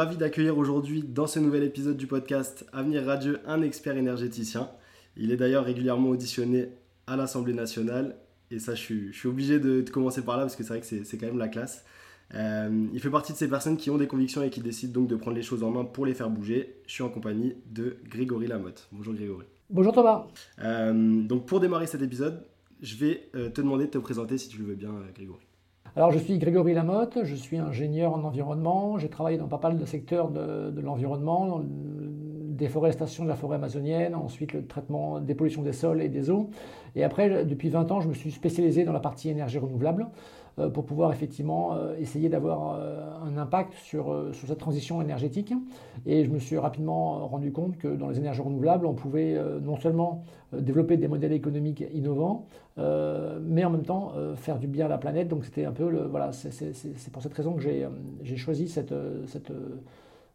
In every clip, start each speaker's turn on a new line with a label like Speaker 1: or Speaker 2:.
Speaker 1: ravi d'accueillir aujourd'hui dans ce nouvel épisode du podcast Avenir Radio un expert énergéticien. Il est d'ailleurs régulièrement auditionné à l'Assemblée nationale et ça je suis, obligé de, commencer par là parce que c'est vrai que c'est quand même la classe. Euh, il fait partie de ces personnes qui ont des convictions et qui décident donc de prendre les choses en main pour les faire bouger. Je suis en compagnie de Grégory Lamotte. Bonjour Grégory.
Speaker 2: Bonjour Thomas.
Speaker 1: Euh, donc pour démarrer cet épisode, je vais euh, te demander de te présenter si tu le veux bien Grégory.
Speaker 2: Alors je suis Grégory Lamotte, je suis ingénieur en environnement, j'ai travaillé dans pas mal de secteurs de, de l'environnement, déforestation de la forêt amazonienne, ensuite le traitement des pollutions des sols et des eaux. Et après, depuis 20 ans, je me suis spécialisé dans la partie énergie renouvelable. Euh, pour pouvoir effectivement euh, essayer d'avoir euh, un impact sur, sur cette transition énergétique. Et je me suis rapidement rendu compte que dans les énergies renouvelables, on pouvait non seulement développer des modèles économiques innovants, mais en même temps faire du bien à la planète. Donc c'était un peu le, voilà, c'est pour cette raison que j'ai choisi cette, cette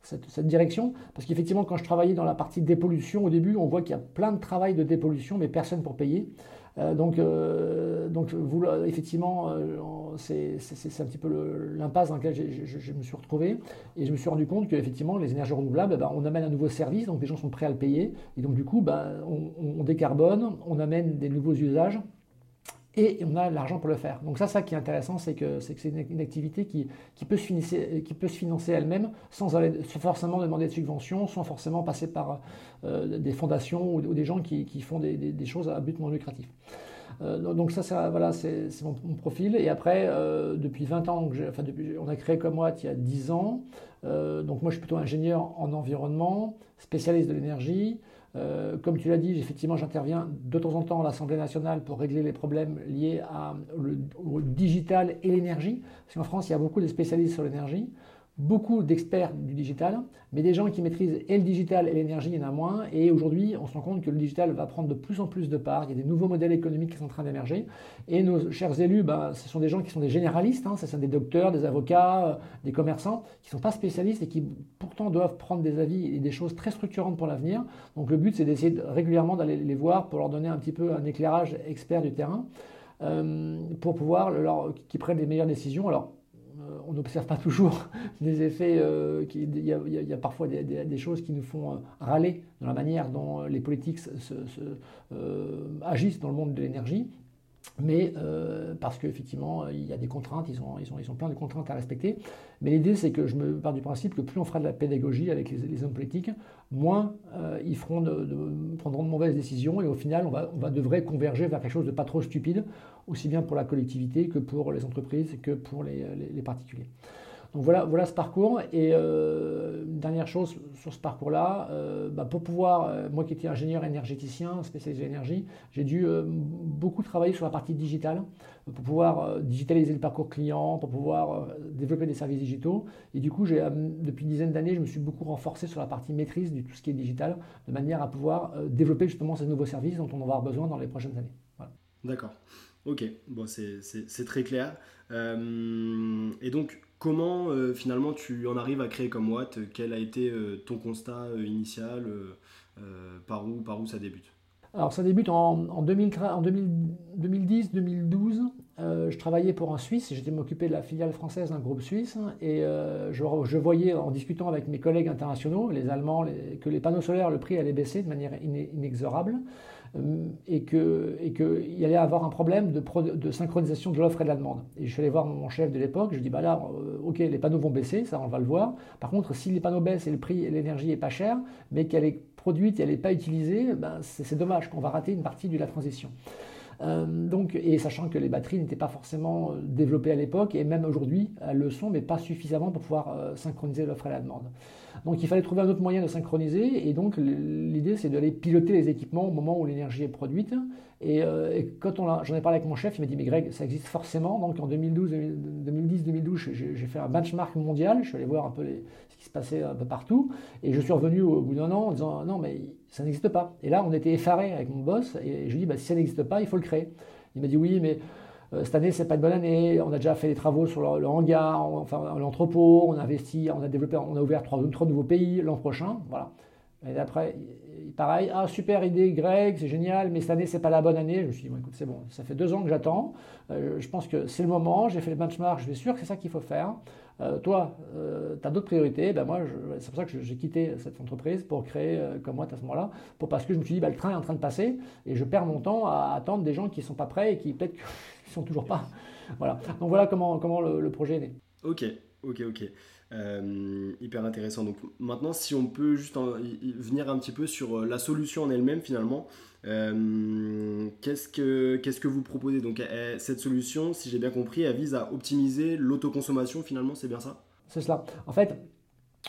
Speaker 2: cette, cette, direction. Parce qu'effectivement, quand je travaillais dans la partie dépollution, au début, on voit qu'il y a plein de travail de dépollution, mais personne pour payer. Euh, donc, euh, donc vous, effectivement, euh, c'est un petit peu l'impasse dans laquelle je, me suis retrouvé. Et je me suis rendu compte qu'effectivement, les énergies renouvelables, ben, on amène un nouveau service, donc les gens sont prêts à le payer. Et donc, du coup, ben, on, on décarbone, on amène des nouveaux usages et on a l'argent pour le faire. Donc ça, ça qui est intéressant, c'est que c'est une, activité qui, peut se financer, qui peut se financer elle-même sans, forcément demander de subventions, sans forcément passer par euh, des fondations ou, des gens qui, font des, choses à but non lucratif. Euh, donc ça, voilà, c'est mon, profil. Et après, euh, depuis 20 ans, enfin, depuis, on a créé comme il y a 10 ans. donc moi, je suis plutôt ingénieur en environnement, spécialiste de l'énergie. Euh, comme tu l'as dit, effectivement, j'interviens de temps en temps à l'Assemblée nationale pour régler les problèmes liés au digital et l'énergie. Parce qu'en France, il y a beaucoup de spécialistes sur l'énergie beaucoup d'experts du digital, mais des gens qui maîtrisent et le digital et l'énergie, il y en a moins. Et aujourd'hui, on se rend compte que le digital va prendre de plus en plus de part. Il y a des nouveaux modèles économiques qui sont en train d'émerger. Et nos chers élus, ben, ce sont des gens qui sont des généralistes, hein, ce sont des docteurs, des avocats, euh, des commerçants, qui ne sont pas spécialistes et qui pourtant doivent prendre des avis et des choses très structurantes pour l'avenir. Donc le but, c'est d'essayer régulièrement d'aller les voir pour leur donner un petit peu un éclairage expert du terrain. Euh, pour pouvoir qu'ils prennent les meilleures décisions. Alors, on n'observe pas toujours des effets, euh, il, y a, parfois des, choses qui nous font euh, râler dans la manière dont les politiques agissent dans le monde de l'énergie mais euh, parce qu'effectivement, il y a des contraintes, ils ont, ils, plein de contraintes à respecter. Mais l'idée, c'est que je me pars du principe que plus on fera de la pédagogie avec les, hommes politiques, moins euh, ils feront de, prendront de mauvaises décisions et au final, on va, devrait converger vers quelque chose de pas trop stupide, aussi bien pour la collectivité que pour les entreprises que pour les, les particuliers. Donc voilà, voilà ce parcours. Et euh, dernière chose sur ce parcours-là, euh, bah, pour pouvoir, euh, moi qui étais ingénieur énergéticien, spécialisé énergie, j'ai dû beaucoup travailler sur la partie digitale pour pouvoir digitaliser le parcours client, pour pouvoir développer des services digitaux. Et du coup, depuis une dizaine d'années, je me suis beaucoup renforcé sur la partie maîtrise de tout ce qui est digital, de manière à pouvoir développer justement ces nouveaux services dont on va avoir besoin dans les prochaines années.
Speaker 1: D'accord. Ok, c'est très clair. et donc, Comment euh, finalement tu en arrives à créer comme Watt? Quel a été euh, ton constat euh, initial par, où, par où ça débute?
Speaker 2: Alors ça débute en, en, 2010-2012. je travaillais pour un Suisse, j'étais m'occuper de la filiale française d'un groupe suisse et je, voyais en discutant avec mes collègues internationaux, les Allemands, que les panneaux solaires, le prix allait baisser de manière inexorable. Euh, et qu'il et que y allait avoir un problème de, synchronisation de l'offre et de la demande. Et je suis allé voir mon chef de l'époque, je dis bah là, euh, ok, les panneaux vont baisser, ça on va le voir. Par contre, si les panneaux baissent et le prix et l'énergie est pas cher, mais qu'elle est produite et elle n'est pas utilisée, ben, c'est dommage qu'on va rater une partie de la transition. Euh, donc, et sachant que les batteries n'étaient pas forcément développées à l'époque, et même aujourd'hui, elles le sont, mais pas suffisamment pour pouvoir synchroniser l'offre et la demande. Donc il fallait trouver un autre moyen de synchroniser, et donc l'idée c'est d'aller piloter les équipements au moment où l'énergie est produite. Et, euh, quand j'en ai parlé avec mon chef, il m'a dit mais Greg, ça existe forcément. Donc en 2012, 2010-2012, j'ai fait un benchmark mondial, je suis allé voir un peu ce qui se passait un peu partout, et je suis revenu au bout d'un an en disant non mais ça n'existe pas. Et là on était effaré avec mon boss, et je lui ai dit bah, si ça n'existe pas, il faut le créer. Il m'a dit oui mais cette année, c'est pas une bonne année. On a déjà fait des travaux sur le, hangar, enfin l'entrepôt. On a investi, on a développé, on a ouvert trois, nouveaux pays l'an prochain. Voilà. Et après, pareil, ah super idée, Greg, c'est génial, mais cette année c'est pas la bonne année. Je me suis dit, bon, écoute, c'est bon, ça fait deux ans que j'attends. Euh, je pense que c'est le moment. J'ai fait le benchmark, je suis sûr que c'est ça qu'il faut faire. toi, tu as d'autres priorités? Ben moi, c'est pour ça que j'ai quitté cette entreprise pour créer comme moi à ce moment-là, parce que je me suis dit, ben, le train est en train de passer et je perds mon temps à attendre des gens qui ne sont pas prêts et qui peut-être ne sont toujours pas. Voilà. Donc voilà comment, comment le, projet est né.
Speaker 1: Ok, ok, ok. hyper intéressant. Donc maintenant, si on peut juste venir un petit peu sur la solution en elle-même finalement, euh, qu'est-ce, que, qu'est-ce que vous proposez? Donc cette solution, si j'ai bien compris, elle vise à optimiser l'autoconsommation finalement, c'est bien ça?
Speaker 2: C'est cela. En fait,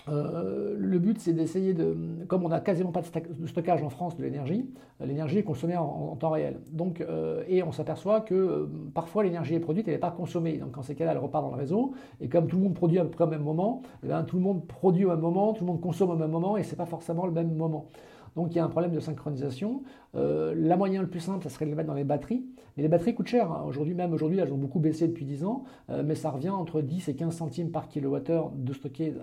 Speaker 2: euh, le but, c'est d'essayer de, comme on n'a quasiment pas de stockage en France de l'énergie, l'énergie est consommée en, temps réel. Donc, euh, et on s'aperçoit que parfois l'énergie est produite, elle n'est pas consommée. Donc, en ces cas-là, elle repart dans le réseau. Et comme tout le monde produit à peu près au même moment, eh bien, tout le monde produit au même moment, tout le monde consomme au même moment, et c'est pas forcément le même moment. Donc il y a un problème de synchronisation. Euh, la moyen le plus simple, ça serait de les mettre dans les batteries. Mais les batteries coûtent cher. Hein. Aujourd'hui, même aujourd'hui, elles ont beaucoup baissé depuis 10 ans, euh, mais ça revient entre 10 et 15 centimes par kilowattheure de stocker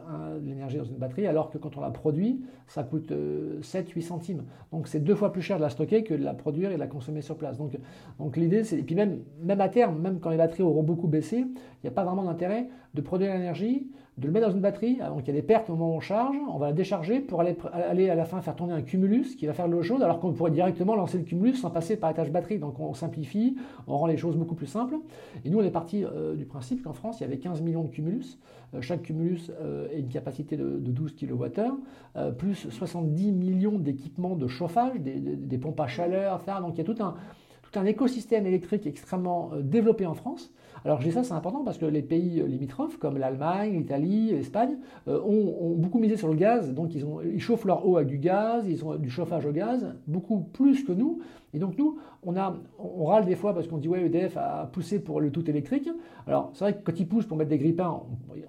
Speaker 2: l'énergie dans une batterie, alors que quand on la produit, ça coûte 7-8 euh, centimes. Donc c'est deux fois plus cher de la stocker que de la produire et de la consommer sur place. Donc, donc l'idée, c'est. Et puis même, même à terme, même quand les batteries auront beaucoup baissé, il n'y a pas vraiment d'intérêt de produire l'énergie, de le mettre dans une batterie, donc il y a des pertes au moment où on charge, on va la décharger pour aller, à la fin faire tourner un cumulus qui va faire l'eau chaude, alors qu'on pourrait directement lancer le cumulus sans passer par étage batterie. Donc on simplifie, on rend les choses beaucoup plus simples. Et nous, on est parti euh, du principe qu'en France, il y avait 15 millions de cumulus. Euh, chaque cumulus euh, a une capacité de, 12 kWh, plus 70 millions d'équipements de chauffage, des, pompes à chaleur, etc. Donc il y a tout tout un écosystème électrique extrêmement développé en France. Alors je dis ça, c'est important parce que les pays limitrophes, comme l'Allemagne, l'Italie, l'Espagne, euh, ont, beaucoup misé sur le gaz. Donc ils, ils chauffent leur eau avec du gaz, ils ont du chauffage au gaz, beaucoup plus que nous. Et donc nous, on, a, on râle des fois parce qu'on dit ouais EDF a poussé pour le tout électrique. Alors c'est vrai que quand ils poussent pour mettre des grippins,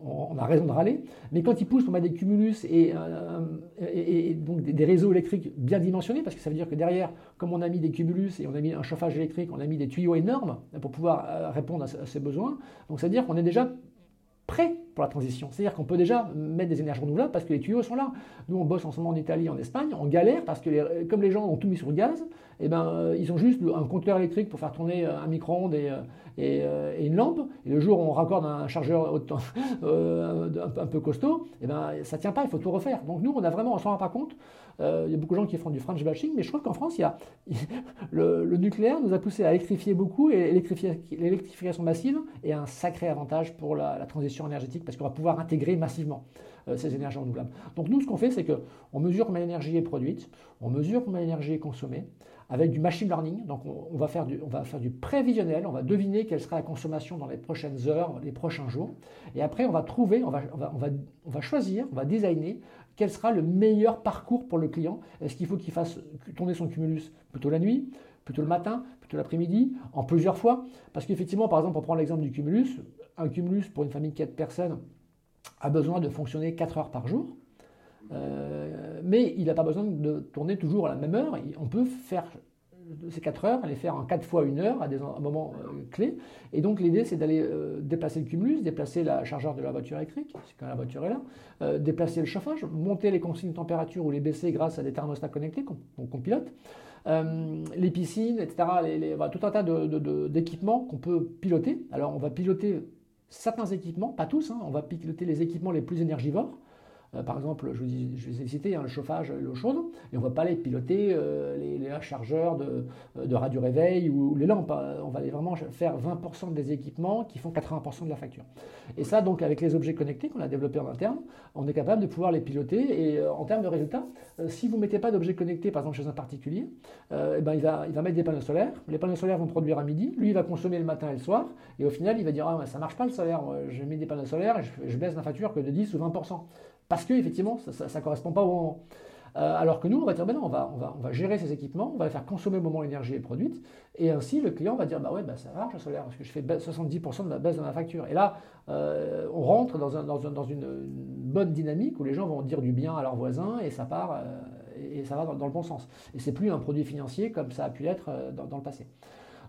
Speaker 2: on, a raison de râler. Mais quand ils poussent pour mettre des cumulus et, euh, donc des, réseaux électriques bien dimensionnés, parce que ça veut dire que derrière, comme on a mis des cumulus et on a mis un chauffage électrique, on a mis des tuyaux énormes pour pouvoir euh, répondre à, ces besoins. Donc ça veut dire qu'on est déjà prêt pour la transition. C'est-à-dire qu'on peut déjà mettre des énergies renouvelables parce que les tuyaux sont là. Nous, on bosse en ce moment en Italie, en Espagne, on galère parce que comme les gens ont tout mis sur le gaz, eh ben, euh, ils ont juste un compteur électrique pour faire tourner un micro-ondes et, euh, et, une lampe. Et le jour où on raccorde un chargeur euh, un, peu costaud, eh ben, ça ne tient pas, il faut tout refaire. Donc nous, on a vraiment, on s'en rend pas compte. il y a beaucoup de gens qui font du French bashing, mais je trouve qu'en France, il y a, le, nucléaire nous a poussé à électrifier beaucoup et l'électrification massive est un sacré avantage pour la transition énergétique parce qu'on va pouvoir intégrer massivement. Euh, ces énergies renouvelables. Donc nous, ce qu'on fait, c'est qu'on mesure combien l'énergie est produite, on mesure combien l'énergie est consommée, avec du machine learning. Donc on, va faire du, on va faire du prévisionnel, on va deviner quelle sera la consommation dans les prochaines heures, les prochains jours. Et après, on va trouver, on va, on va, on va, on va choisir, on va designer quel sera le meilleur parcours pour le client. Est-ce qu'il faut qu'il fasse tourner son cumulus plutôt la nuit, plutôt le matin, plutôt l'après-midi, en plusieurs fois? Parce qu'effectivement, par exemple, pour prendre l'exemple du cumulus, un cumulus pour une famille de 4 personnes, a besoin de fonctionner 4 heures par jour, euh, mais il n'a pas besoin de tourner toujours à la même heure. On peut faire ces 4 heures, les faire en 4 fois 1 heure à des moments euh, clés. Et donc l'idée, c'est d'aller euh, déplacer le cumulus, déplacer la chargeur de la voiture électrique, quand la voiture est là, déplacer le chauffage, monter les consignes de température ou les baisser grâce à des thermostats connectés qu'on pilote. les piscines, etc., les, tout un tas d'équipements qu'on peut piloter. Alors on va piloter certains équipements, pas tous, hein, on va piloter les équipements les plus énergivores, par exemple, je vous, dis, je vous ai cité hein, le chauffage, l'eau chaude, et on ne va pas aller piloter euh, les, chargeurs de, euh, de radio réveil ou, les lampes. Hein. On va aller vraiment faire 20% des équipements qui font 80% de la facture. Et ça, donc, avec les objets connectés qu'on a développés en interne, on est capable de pouvoir les piloter. Et en termes de résultats, si vous ne mettez pas d'objets connectés, par exemple chez un particulier, eh ben, il, va, mettre des panneaux solaires. Les panneaux solaires vont produire à midi. Lui, il va consommer le matin et le soir. Et au final, il va dire ah, ça ne marche pas le solaire. J'ai mis des panneaux solaires et je, je baisse ma facture que de 10 ou 20% parce qu'effectivement, ça ne correspond pas au moment. Euh, alors que nous, on va dire, ben non, on va, on, va, on va gérer ces équipements, on va les faire consommer au moment où l'énergie est produite, et ainsi le client va dire, bah ouais, bah ça marche le solaire, parce que je fais 70% de ma baisse de ma facture. Et là, euh, on rentre dans, un, dans, un, dans, une, bonne dynamique où les gens vont dire du bien à leurs voisins, et ça part, euh, et ça va dans, le bon sens. Et c'est plus un produit financier comme ça a pu l'être dans, le passé.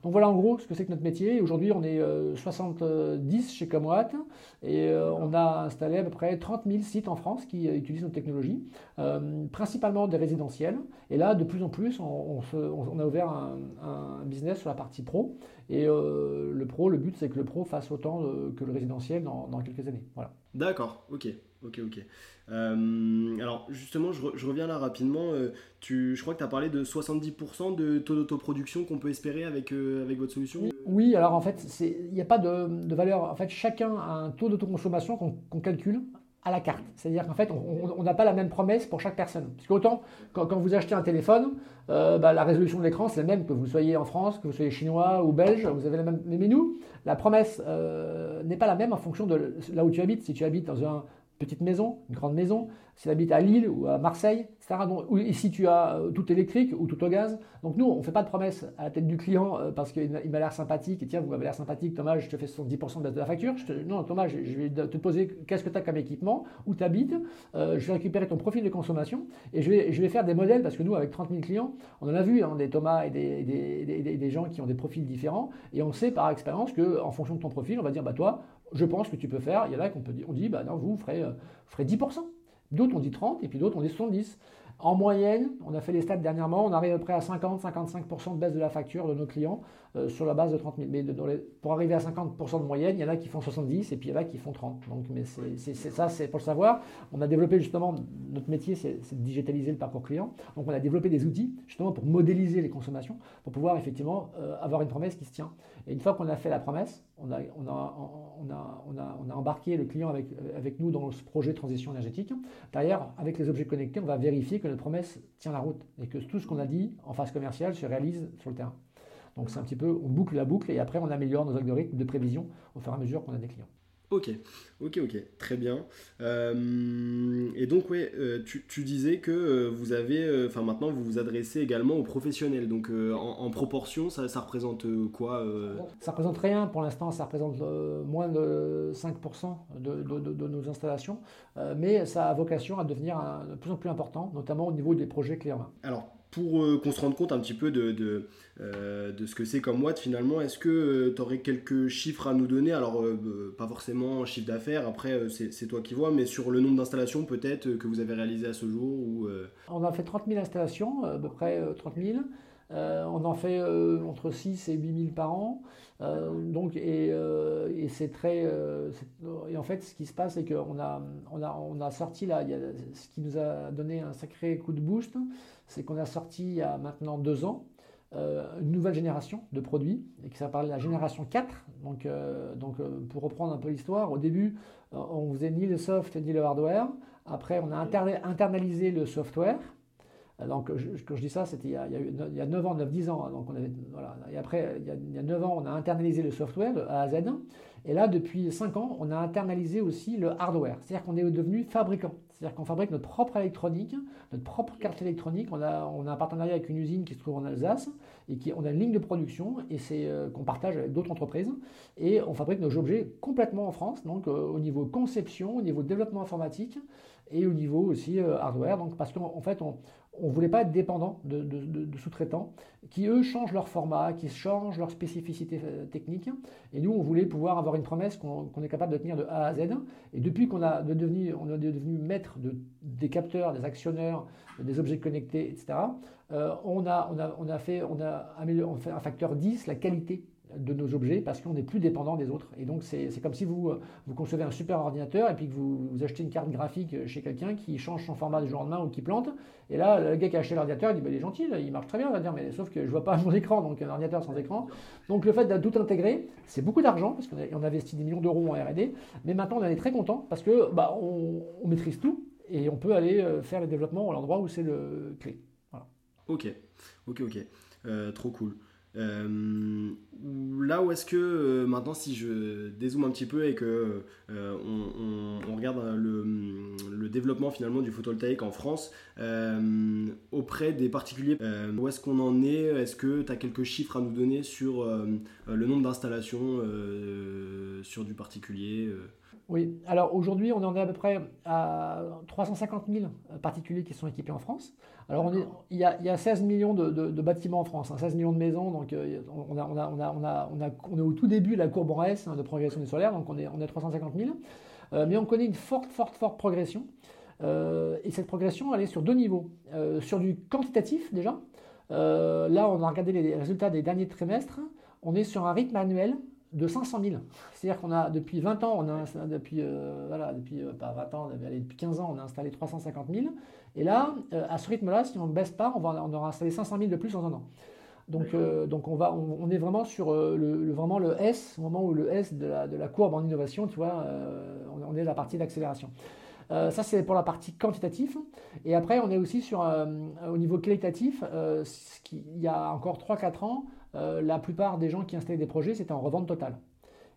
Speaker 2: Donc voilà en gros ce que c'est que notre métier. Aujourd'hui, on est 70 chez Comwatt et on a installé à peu près 30 000 sites en France qui utilisent notre technologie, principalement des résidentiels. Et là, de plus en plus, on, a ouvert un, business sur la partie pro. Et le pro, le but, c'est que le pro fasse autant que le résidentiel dans, dans quelques années. Voilà.
Speaker 1: D'accord, ok, ok, ok. Euh, alors justement, je, reviens là rapidement. Euh, tu, je crois que tu as parlé de 70% de taux d'autoproduction qu'on peut espérer avec, euh, avec votre solution
Speaker 2: Oui, alors en fait, il n'y a pas de, valeur. En fait, chacun a un taux d'autoconsommation qu'on calcule à la carte. C'est-à-dire qu'en fait, on n'a pas la même promesse pour chaque personne. Parce qu'autant, quand, vous achetez un téléphone, bah, la résolution de l'écran, c'est la même que vous soyez en France, que vous soyez chinois ou belge, vous avez la même. Mais nous, la promesse n'est pas la même en fonction de là où tu habites. Si tu habites dans un petite maison, une grande maison, s'il habite à Lille ou à Marseille, etc. Donc, ou, si tu as euh, tout électrique ou tout au gaz. Donc nous, on ne fait pas de promesses à la tête du client euh, parce qu'il m'a l'air sympathique. Et tiens, vous m'avez l'air sympathique, Thomas, je te fais 70% de la facture. non, Thomas, je, vais te poser qu'est-ce que tu as comme équipement, où tu habites. Euh, je vais récupérer ton profil de consommation et je vais, je faire des modèles parce que nous, avec 30 000 clients, on en a vu hein, des Thomas et des, des, des, gens qui ont des profils différents. Et on sait par expérience qu'en fonction de ton profil, on va dire, bah toi, je pense que tu peux faire. Il y en a qu'on peut on dit, bah non, vous ferez, vous ferez 10%. D'autres ont dit 30 et puis d'autres ont dit 70. En moyenne, on a fait les stats dernièrement, on arrive à peu près à 50-55% de baisse de la facture de nos clients euh, sur la base de 30 000. Mais pour arriver à 50% de moyenne, il y en a qui font 70 et puis il y en a qui font 30. Donc, mais c'est ça, c'est pour le savoir. On a développé justement, notre métier, c'est de digitaliser le parcours client. Donc on a développé des outils justement pour modéliser les consommations, pour pouvoir effectivement euh, avoir une promesse qui se tient. Et une fois qu'on a fait la promesse, on a, embarqué le client avec, avec nous dans ce projet transition énergétique. Derrière, avec les objets connectés, on va vérifier que notre promesse tient la route et que tout ce qu'on a dit en phase commerciale se réalise sur le terrain. Donc c'est un petit peu, on boucle la boucle et après on améliore nos algorithmes de prévision au fur et à mesure qu'on a des clients.
Speaker 1: Ok, ok, ok, très bien. Euh, et donc, ouais, euh, tu, disais que euh, vous avez, enfin maintenant, vous vous adressez également aux professionnels. Donc, en, proportion, ça, représente quoi
Speaker 2: Ça représente rien pour l'instant, ça représente moins de 5% de, de, nos installations, mais ça a vocation à devenir de plus en plus important, notamment au niveau des projets clés en main.
Speaker 1: Alors, pour euh, qu'on se rende compte un petit peu euh, de ce que c'est comme Watt finalement, est-ce que euh, tu aurais quelques chiffres à nous donner? Alors, pas forcément chiffre d'affaires, après c'est toi qui vois, mais sur le nombre d'installations peut-être que vous avez réalisé à ce jour ou,
Speaker 2: On a fait 30 000 installations, à peu près 30 000. on en fait entre 6 et 8 000 par an. donc, et, c'est très. et en fait, ce qui se passe, c'est qu'on a, on a, sorti là, ce qui nous a donné un sacré coup de boost, c'est qu'on a sorti il y a maintenant deux ans euh, une nouvelle génération de produits et qui s'appelle la génération 4. Donc, euh, euh, pour reprendre un peu l'histoire, au début, on faisait ni le soft ni le hardware. Après, on a internalisé le software. Donc, quand je dis ça, c'était il, y a 9 ans, 9-10 ans. Hein. Et après, il y, a, il y, a, 9 ans, on a internalisé le software de A à Z. Et là, depuis 5 ans, on a internalisé aussi le hardware. C'est-à-dire qu'on est devenu fabricant. C'est-à-dire qu'on fabrique notre propre électronique, notre propre carte électronique. On a, on a un partenariat avec une usine qui se trouve en Alsace et qui, on a une ligne de production et c'est euh, qu'on partage avec d'autres entreprises. Et on fabrique nos objets complètement en France, donc euh, au niveau conception, au niveau développement informatique et au niveau aussi euh, hardware. Donc parce qu'en fait, on, ne voulait pas être dépendant de, sous-traitants qui, eux, changent leur format, qui changent leur spécificité euh, technique. Et nous, on voulait pouvoir avoir une promesse qu'on est capable de tenir de A à Z. Et depuis qu'on a devenu, on est devenu maître des capteurs, des actionneurs, des objets connectés, etc., euh, on, a, on, a, on, a fait, on, a amélioré, fait un facteur 10 la qualité de nos objets parce qu'on n'est plus dépendant des autres. Et donc c'est comme si vous, euh, vous concevez un super ordinateur et puis que vous, achetez une carte graphique chez quelqu'un qui change son format du jour au lendemain ou qui plante. Et là, le gars qui a acheté l'ordinateur, il dit bah, il est gentil, il marche très bien, va dire, mais sauf que je vois pas mon écran, donc un ordinateur sans écran. Donc le fait de tout intégrer, c'est beaucoup d'argent parce qu'on a, investit des millions d'euros en R&D, mais maintenant on en est très content parce que bah, on, maîtrise tout et on peut aller euh, faire les développements à l'endroit où c'est le clé.
Speaker 1: Ok, ok, ok, euh, trop cool. Euh, là où est-ce que euh, maintenant, si je dézoome un petit peu et que euh, on, regarde le, développement finalement du photovoltaïque en France auprès des particuliers, où est-ce qu'on en est? Est-ce que tu as quelques chiffres à nous donner sur le nombre d'installations sur du particulier
Speaker 2: Oui, alors aujourd'hui, on en est à peu près à 350 000 particuliers qui sont équipés en France. Alors, on est, il, y a, il y a 16 millions de, de, bâtiments en France, 16 hein, millions de maisons, donc euh, on, a, on, a, on, a, on, a, on, est au tout début de la courbe en S hein, de progression du solaire, donc on est, on est à 350 000. Euh, mais on connaît une forte, forte, forte progression. Euh, et cette progression, elle est sur deux niveaux. Euh, sur du quantitatif, déjà. Euh, là, on a regardé les résultats des derniers trimestres. On est sur un rythme annuel de 500 000. C'est-à-dire qu'on a depuis 20 ans, on a depuis euh, voilà, depuis euh, pas 20 ans, depuis 15 ans, on a installé 350 000. Et là, euh, à ce rythme-là, si on ne baisse pas, on, va, on aura installé 500 000 de plus en un an. Donc, donc on, va, on, est vraiment sur le, vraiment le S, au moment où le S de la, de la courbe en innovation, tu vois, on, on, est la partie d'accélération. ça, c'est pour la partie quantitative. Et après, on est aussi sur, au niveau qualitatif, ce qui, il y a encore 3-4 ans, euh, la plupart des gens qui installaient des projets, c'était en revente totale.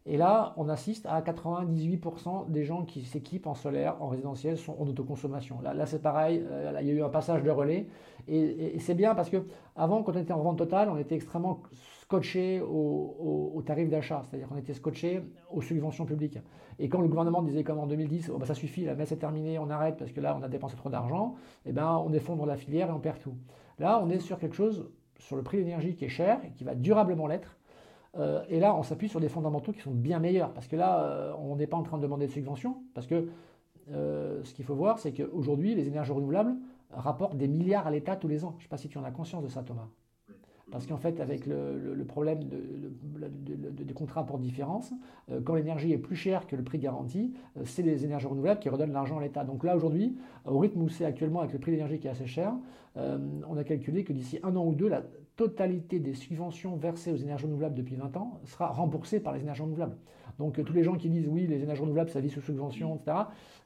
Speaker 2: Et là, on assiste à 98% des gens qui s'équipent en solaire, en résidentiel, sont en autoconsommation. Là, là c'est pareil, euh, il y a eu un passage de relais. Et, c'est bien parce que avant, quand on était en revente totale, on était extrêmement scotché au, tarif d'achat, c'est-à-dire qu'on était scotché aux subventions publiques. Et quand le gouvernement disait comme en 2010, oh, bah, ça suffit, la messe est terminée, on arrête parce que là, on a dépensé trop d'argent, eh ben, on effondre la filière et on perd tout. Là, on est sur quelque chose sur le prix de l'énergie qui est cher et qui va durablement l'être. Euh, et là, on s'appuie sur des fondamentaux qui sont bien meilleurs. Parce que là, euh, on n'est pas en train de demander de subventions. Parce que euh, ce qu'il faut voir, c'est qu'aujourd'hui, les énergies renouvelables rapportent des milliards à l'État tous les ans. Je ne sais pas si tu en as conscience de ça, Thomas. Parce qu'en fait, avec le, problème des contrats pour différence, euh, quand l'énergie est plus chère que le prix garanti, euh, c'est les énergies renouvelables qui redonnent l'argent à l'État. Donc là, aujourd'hui, au rythme où c'est actuellement avec le prix de l'énergie qui est assez cher, euh, on a calculé que d'ici un an ou deux, la totalité des subventions versées aux énergies renouvelables depuis 20 ans sera remboursée par les énergies renouvelables. Donc tous les gens qui disent oui, les énergies renouvelables, ça vit sous subvention, etc.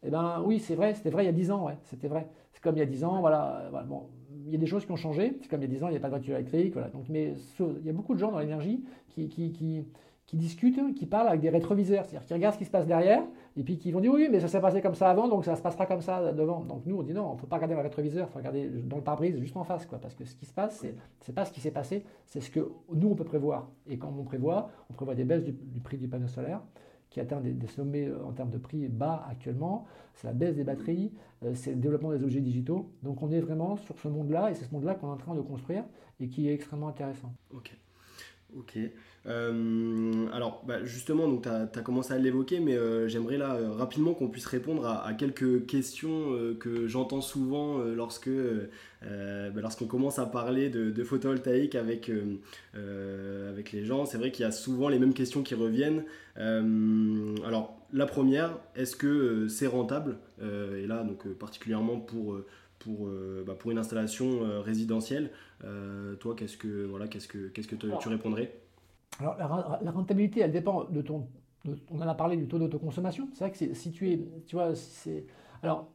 Speaker 2: Eh ben oui, c'est vrai, c'était vrai il y a 10 ans, ouais, c'était vrai. C'est comme il y a 10 ans, voilà, voilà bon, il y a des choses qui ont changé. C'est comme il y a 10 ans, il n'y a pas de voiture électrique. Voilà. Donc, mais il y a beaucoup de gens dans l'énergie qui, qui, qui, discutent, qui parlent avec des rétroviseurs. C'est-à-dire qui regardent ce qui se passe derrière et puis qui vont dire oui, mais ça s'est passé comme ça avant, donc ça se passera comme ça devant. Donc nous, on dit non, on ne faut pas regarder dans le rétroviseur, il faut regarder dans le pare-brise juste en face. Quoi, parce que ce qui se passe, c'est n'est pas ce qui s'est passé, c'est ce que nous, on peut prévoir. Et quand on prévoit, on prévoit des baisses du prix du panneau solaire qui atteint des, sommets euh, en termes de prix bas actuellement, c'est la baisse des batteries, euh, c'est le développement des objets digitaux. Donc on est vraiment sur ce monde-là, et c'est ce monde-là qu'on est en train de construire, et qui est extrêmement intéressant.
Speaker 1: Ok. Euh, alors, bah, justement, tu as, commencé à l'évoquer, mais euh, j'aimerais là euh, rapidement qu'on puisse répondre à, quelques questions que j'entends souvent lorsque bah, lorsqu'on commence à parler de, photovoltaïque avec, avec les gens. C'est vrai qu'il y a souvent les mêmes questions qui reviennent. alors, la première, est-ce que c'est rentable? Et là, donc particulièrement pour pour, bah, pour une installation résidentielle. toi, qu'est-ce que, voilà, qu'est-ce que, qu'est-ce que tu répondrais?
Speaker 2: Alors la, rentabilité, elle dépend de ton... on en a parlé du taux d'autoconsommation. C'est vrai que si tu es... Tu vois, c'est... Alors,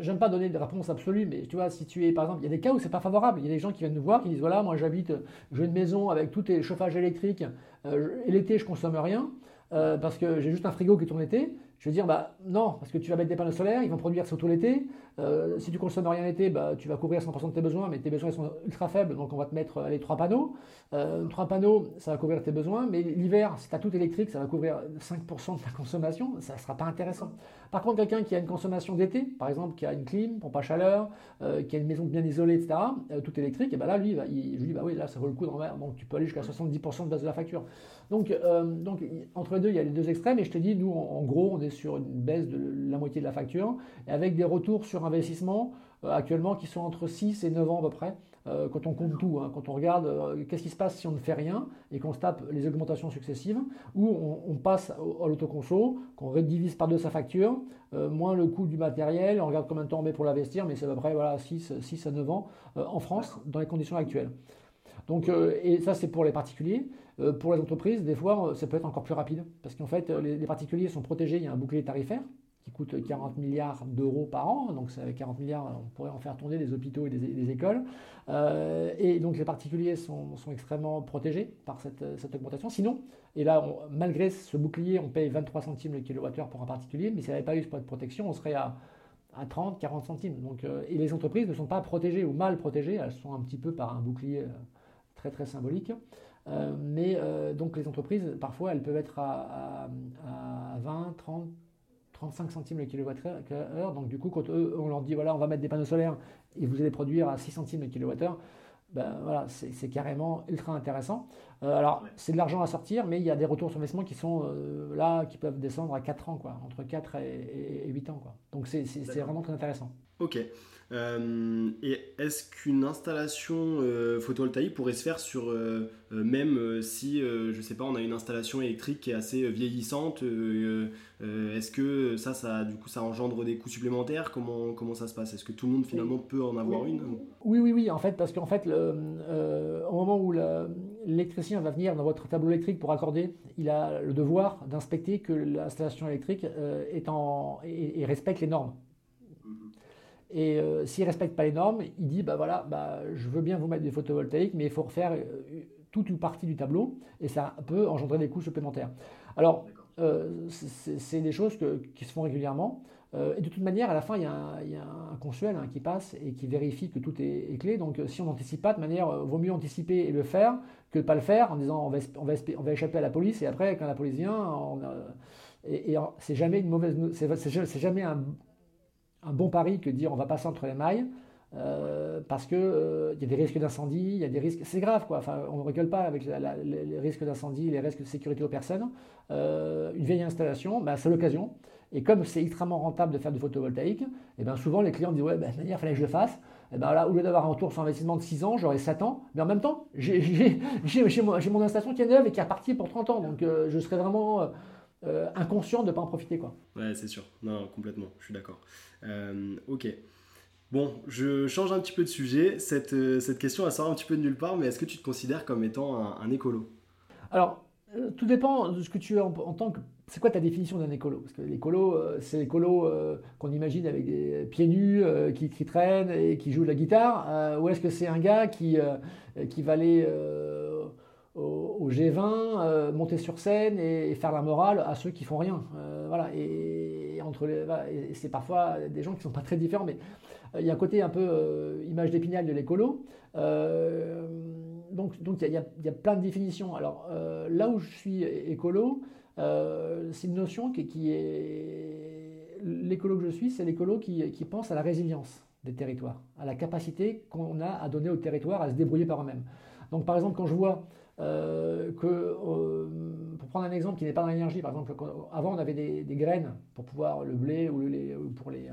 Speaker 2: j'aime pas donner de réponse absolue, mais tu vois, si tu es, par exemple, il y a des cas où c'est pas favorable. Il y a des gens qui viennent nous voir, qui disent, voilà, moi j'habite, j'ai une maison avec tout les chauffages électriques, euh, et l'été je consomme rien, euh, parce que j'ai juste un frigo qui tourne l'été. Je vais dire, bah non, parce que tu vas mettre des panneaux solaires, ils vont produire surtout l'été. Euh, si tu consommes rien l'été, bah, tu vas couvrir 100% de tes besoins, mais tes besoins sont ultra faibles, donc on va te mettre les trois panneaux. Euh, trois panneaux, ça va couvrir tes besoins, mais l'hiver, si tu as tout électrique, ça va couvrir 5% de ta consommation, ça ne sera pas intéressant. Par contre, quelqu'un qui a une consommation d'été, par exemple, qui a une clim, pompe à chaleur, euh, qui a une maison bien isolée, etc., tout électrique, et ben là, lui, je lui dis, bah oui, là, ça vaut le coup donc tu peux aller jusqu'à 70% de base de la facture. Donc, donc, entre les deux, il y a les deux extrêmes, et je te dis, nous, en gros, on est sur une baisse de la moitié de la facture, et avec des retours sur investissement euh, actuellement qui sont entre 6 et 9 ans à peu près, euh, quand on compte tout, hein. quand on regarde euh, qu'est-ce qui se passe si on ne fait rien et qu'on se tape les augmentations successives, ou on, passe à l'autoconso, qu'on redivise par deux sa facture, moins le coût du matériel, on regarde combien de temps on met pour l'investir, mais c'est à peu près voilà, 6, 6 à 9 ans en France dans les conditions actuelles. Donc, et ça, c'est pour les particuliers. pour les entreprises, des fois, ça peut être encore plus rapide. Parce qu'en fait, les, particuliers sont protégés, il y a un bouclier tarifaire qui coûte 40 milliards d'euros par an. Donc, avec 40 milliards, on pourrait en faire tourner des hôpitaux et des, écoles. Euh, et donc, les particuliers sont, extrêmement protégés par cette, augmentation. Sinon, et là, malgré ce bouclier, on paye 23 centimes le kilowattheure pour un particulier, mais s'il n'y avait pas eu ce point de protection, on serait à, à 30, 40 centimes. Donc, euh, et les entreprises ne sont pas protégées ou mal protégées, elles sont un petit peu par un bouclier euh, très très symbolique. mais donc les entreprises, parfois, elles peuvent être à, 20, 30, 35 centimes le kilowattheure. Donc du coup, quand on leur dit, voilà, on va mettre des panneaux solaires et vous allez produire à 6 centimes le kilowattheure, ben, voilà, c'est carrément ultra intéressant. Euh, alors, c'est de l'argent à sortir, mais il y a des retours sur investissement qui sont euh, là, qui peuvent descendre à 4 ans, quoi, entre 4 et, 8 ans. Quoi. Donc, c'est vraiment très intéressant.
Speaker 1: Ok. Euh, et est-ce qu'une installation photovoltaïque pourrait se faire sur, même si, je sais pas, on a une installation électrique qui est assez vieillissante Est-ce que ça, ça, du coup, ça engendre des coûts supplémentaires? Comment, comment ça se passe? Est-ce que tout le monde finalement peut en avoir une?
Speaker 2: Oui, oui, oui, en fait, parce qu'en fait, le, au moment où l'électricien va venir dans votre tableau électrique pour accorder, il a le devoir d'inspecter que l'installation électrique euh, est en, et, respecte les normes. Et euh, s'il ne respecte pas les normes, il dit bah voilà, bah, je veux bien vous mettre des photovoltaïques, mais il faut refaire euh, toute une partie du tableau et ça peut engendrer des coûts supplémentaires. Alors, c'est des choses qui se font régulièrement. Euh, et de toute manière, à la fin, il y a un, consuel hein, qui passe et qui vérifie que tout est, clé. Donc, euh, si on n'anticipe pas, de manière, euh, vaut mieux anticiper et le faire que de ne pas le faire en disant on va, échapper à la police et après, quand la police vient, et, c'est jamais une mauvaise, c'est jamais un, bon pari que dire on va passer entre les mailles. parce que il y a des risques d'incendie, il y a des risques, c'est grave quoi. Enfin, on ne rigole pas avec les risques d'incendie, les risques de sécurité aux personnes. une vieille installation, bah, c'est l'occasion. Et comme c'est extrêmement rentable de faire du photovoltaïque, et eh bien souvent les clients disent Ouais, ben, il fallait que je le fasse. Et eh ben là, au lieu d'avoir un retour sur investissement de 6 ans, j'aurai 7 ans. Mais en même temps, j'ai mon installation qui est neuve et qui est repartie pour 30 ans. Donc euh, je serais vraiment euh, euh, inconscient de ne pas en profiter. Quoi.
Speaker 1: Ouais, c'est sûr. Non, complètement. Je suis d'accord. ok. Bon, je change un petit peu de sujet. Cette, cette question, elle sort un petit peu de nulle part, mais est-ce que tu te considères comme étant un, un écolo?
Speaker 2: Alors, tout dépend de ce que tu es en tant que c'est quoi ta définition d'un écolo? Parce que l'écolo, euh, c'est l'écolo euh, qu'on imagine avec des pieds nus, euh, qui, traînent et qui joue de la guitare, ou est-ce que c'est un gars qui, qui va aller au, G20, monter sur scène et, faire la morale à ceux qui font rien? Voilà. Et, entre les, c'est parfois des gens qui sont pas très différents, mais il y a un côté un peu image d'épinal de l'écolo. donc, donc il y, y, a plein de définitions. Alors là où je suis écolo, euh, c'est une notion qui, est... L'écolo que je suis, c'est l'écolo qui, pense à la résilience des territoires, à la capacité qu'on a à donner aux territoires à se débrouiller par eux-mêmes. Donc par exemple, quand je vois euh, que, euh, pour prendre un exemple qui n'est pas dans l'énergie, par exemple, avant on avait des, graines pour pouvoir le blé ou, les, pour les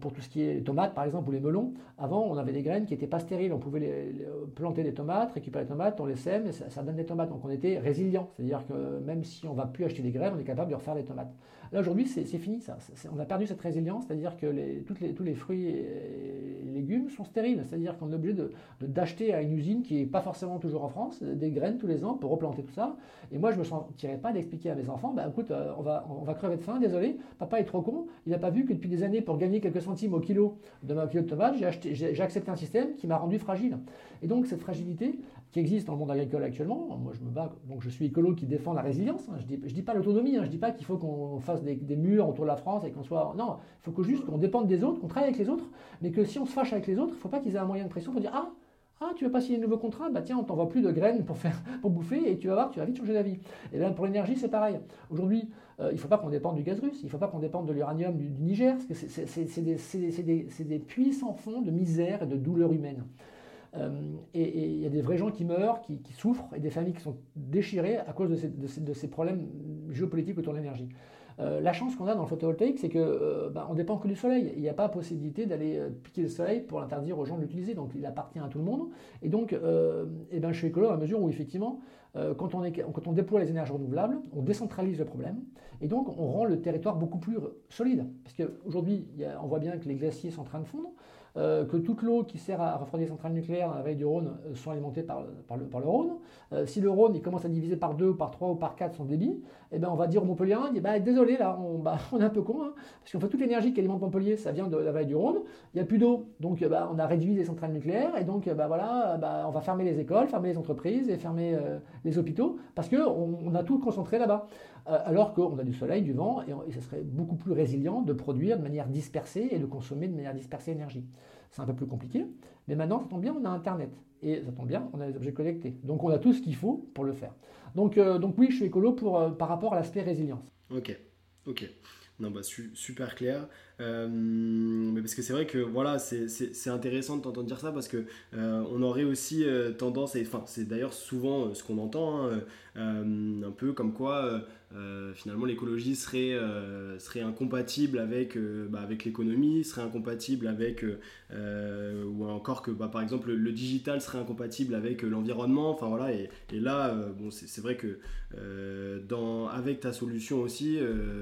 Speaker 2: pour tout ce qui est tomates par exemple ou les melons, avant on avait des graines qui n'étaient pas stériles, on pouvait les, planter des tomates, récupérer les tomates, on les sème et ça, donne des tomates. Donc on était résilient, c'est-à-dire que même si on va plus acheter des graines, on est capable de refaire des tomates. Là aujourd'hui c'est fini ça, on a perdu cette résilience, c'est-à-dire que tous les fruits et légumes sont stériles, c'est-à-dire qu'on est obligé d'acheter de, à une usine qui n'est pas forcément toujours en France des graines tous les ans pour replanter tout ça. Et moi je me sentirais pas d'expliquer à mes enfants, bah écoute, euh, on va, on va crever de faim, désolé, papa est trop con, il n'a pas vu que depuis des années pour gagner quelques centimes au kilo de ma kilo de tomates, j'ai accepté un système qui m'a rendu fragile. Et donc cette fragilité qui existe dans le monde agricole actuellement, moi je me bats, donc je suis écolo qui défend la résilience, hein. je je dis pas l'autonomie, hein. je dis pas qu'il faut qu'on fasse des, murs autour de la France et qu'on soit... Non, il faut que juste qu'on dépende des autres, qu'on travaille avec les autres, mais que si on se fâche avec les autres, il ne faut pas qu'ils aient un moyen de pression pour dire Ah, ah, tu veux pas signer un nouveau contrat Bah tiens, on t'envoie plus de graines pour, faire, pour bouffer et tu vas voir, tu vas vite changer d'avis. Et bien pour l'énergie, c'est pareil. Aujourd'hui, euh, il ne faut pas qu'on dépende du gaz russe, il ne faut pas qu'on dépende de l'uranium du, Niger, parce que c'est des, des, puits sans fond de misère et de douleur humaine. Euh, et il y a des vrais gens qui meurent, qui, souffrent, et des familles qui sont déchirées à cause de ces, problèmes géopolitiques autour de l'énergie. Euh, la chance qu'on a dans le photovoltaïque, c'est qu'on euh, bah, dépend que du soleil. Il n'y a pas possibilité d'aller piquer le soleil pour l'interdire aux gens de l'utiliser. Donc il appartient à tout le monde. Et donc, eh ben, je suis écolo à mesure où effectivement, quand, on déploie les énergies renouvelables, on décentralise le problème. Et donc, on rend le territoire beaucoup plus solide. Parce qu'aujourd'hui, on voit bien que les glaciers sont en train de fondre. Euh, que toute l'eau qui sert à refroidir les centrales nucléaires dans la vallée du Rhône euh, sont alimentées par, le, Rhône. Euh, si le Rhône il commence à diviser par 2 ou par 3 ou par 4 son débit, eh ben on va dire aux Montpelliérains, bah, désolé là, on, bah, on est un peu con, hein, parce qu'en fait toute l'énergie qui alimente Montpellier, ça vient de la vallée du Rhône, il n'y a plus d'eau, donc bah, on a réduit les centrales nucléaires, et donc bah, voilà, bah, on va fermer les écoles, fermer les entreprises et fermer les hôpitaux, parce qu'on on a tout concentré là-bas. alors qu'on a du soleil, du vent, et, et, ça serait beaucoup plus résilient de produire de manière dispersée et de consommer de manière dispersée l'énergie. C'est un peu plus compliqué, mais maintenant, ça tombe bien, on a Internet. Et ça tombe bien, on a les objets connectés. Donc on a tout ce qu'il faut pour le faire. Donc, donc oui, je suis écolo pour, par rapport à l'aspect résilience.
Speaker 1: Ok, ok. Non, bah, super clair. Euh, mais parce que c'est vrai que voilà, c'est intéressant de t'entendre dire ça parce que euh, on aurait aussi euh, tendance, et enfin, c'est d'ailleurs souvent ce qu'on entend, hein, un peu comme quoi finalement l'écologie serait, serait incompatible avec, bah, avec l'économie, serait incompatible avec, ou encore que bah, par exemple le, digital serait incompatible avec l'environnement. Enfin voilà, et, là, bon, c'est vrai que avec ta solution aussi,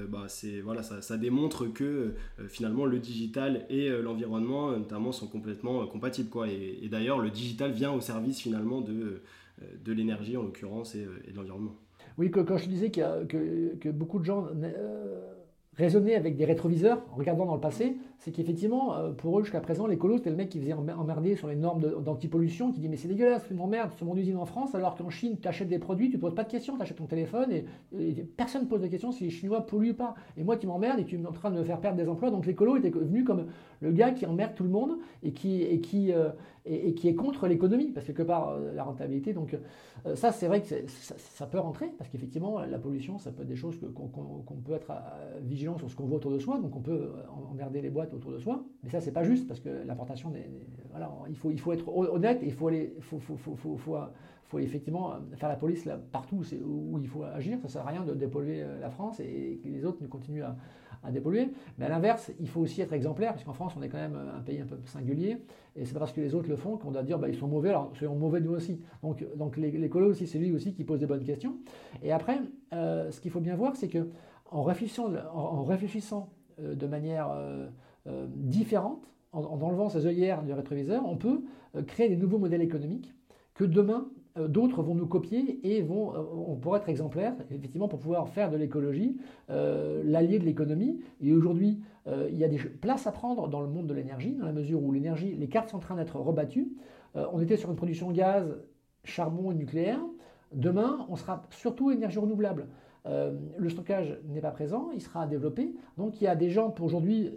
Speaker 1: bah, voilà, ça, démontre que euh, finalement le digital et euh, l'environnement euh, notamment sont complètement compatibles. Quoi. Et, d'ailleurs, le digital vient au service finalement de l'énergie en l'occurrence et, de l'environnement.
Speaker 2: Oui, que, quand je disais que, que, beaucoup de gens raisonner avec des rétroviseurs en regardant dans le passé, c'est qu'effectivement, euh, pour eux, jusqu'à présent, l'écolo, c'était le mec qui faisait emmerder sur les normes d'antipollution, qui dit Mais c'est dégueulasse, tu m'emmerdes sur mon usine en France, alors qu'en Chine, tu achètes des produits, tu poses pas de questions, tu achètes ton téléphone et, personne ne pose de questions si les Chinois polluent pas. Et moi, tu m'emmerdes et tu es en train de me faire perdre des emplois. Donc l'écolo était venu comme le gars qui emmerde tout le monde et qui, et qui, euh, et, qui est contre l'économie, parce que quelque part, euh, la rentabilité. Donc ça, c'est vrai que ça, peut rentrer, parce qu'effectivement, la pollution, ça peut être des choses qu'on peut être vigilant sur ce qu'on voit autour de soi, donc on peut emmerder les autour de soi. Mais ça, c'est pas juste parce que l'importation, voilà, il faut, il faut être honnête et il faut aller, faut, faut, faut, faut, effectivement faire la police là, partout où il faut agir. Ça sert à rien de dépolluer euh, la France et que les autres ne continuent à, dépolluer. Mais à l'inverse, il faut aussi être exemplaire, puisqu'en France, on est quand même un pays un peu singulier, et c'est parce que les autres le font qu'on doit dire bah, ils sont mauvais, alors soyons mauvais nous aussi. Donc, donc l'écolo aussi, c'est lui aussi qui pose des bonnes questions. Et après, euh, ce qu'il faut bien voir, c'est que en réfléchissant, réfléchissant euh, de manière euh, différentes, en, enlevant ces œillères du rétroviseur, on peut euh, créer des nouveaux modèles économiques que demain euh, d'autres vont nous copier et vont, on pourrait être exemplaires, effectivement, pour pouvoir faire de l'écologie l'allié de l'économie. Et aujourd'hui, il y a des places à prendre dans le monde de l'énergie, dans la mesure où l'énergie, les cartes sont en train d'être rebattues. on était sur une production gaz, charbon et nucléaire. Demain, on sera surtout énergie renouvelable. le stockage n'est pas présent, il sera développé. Donc il y a des gens pour aujourd'hui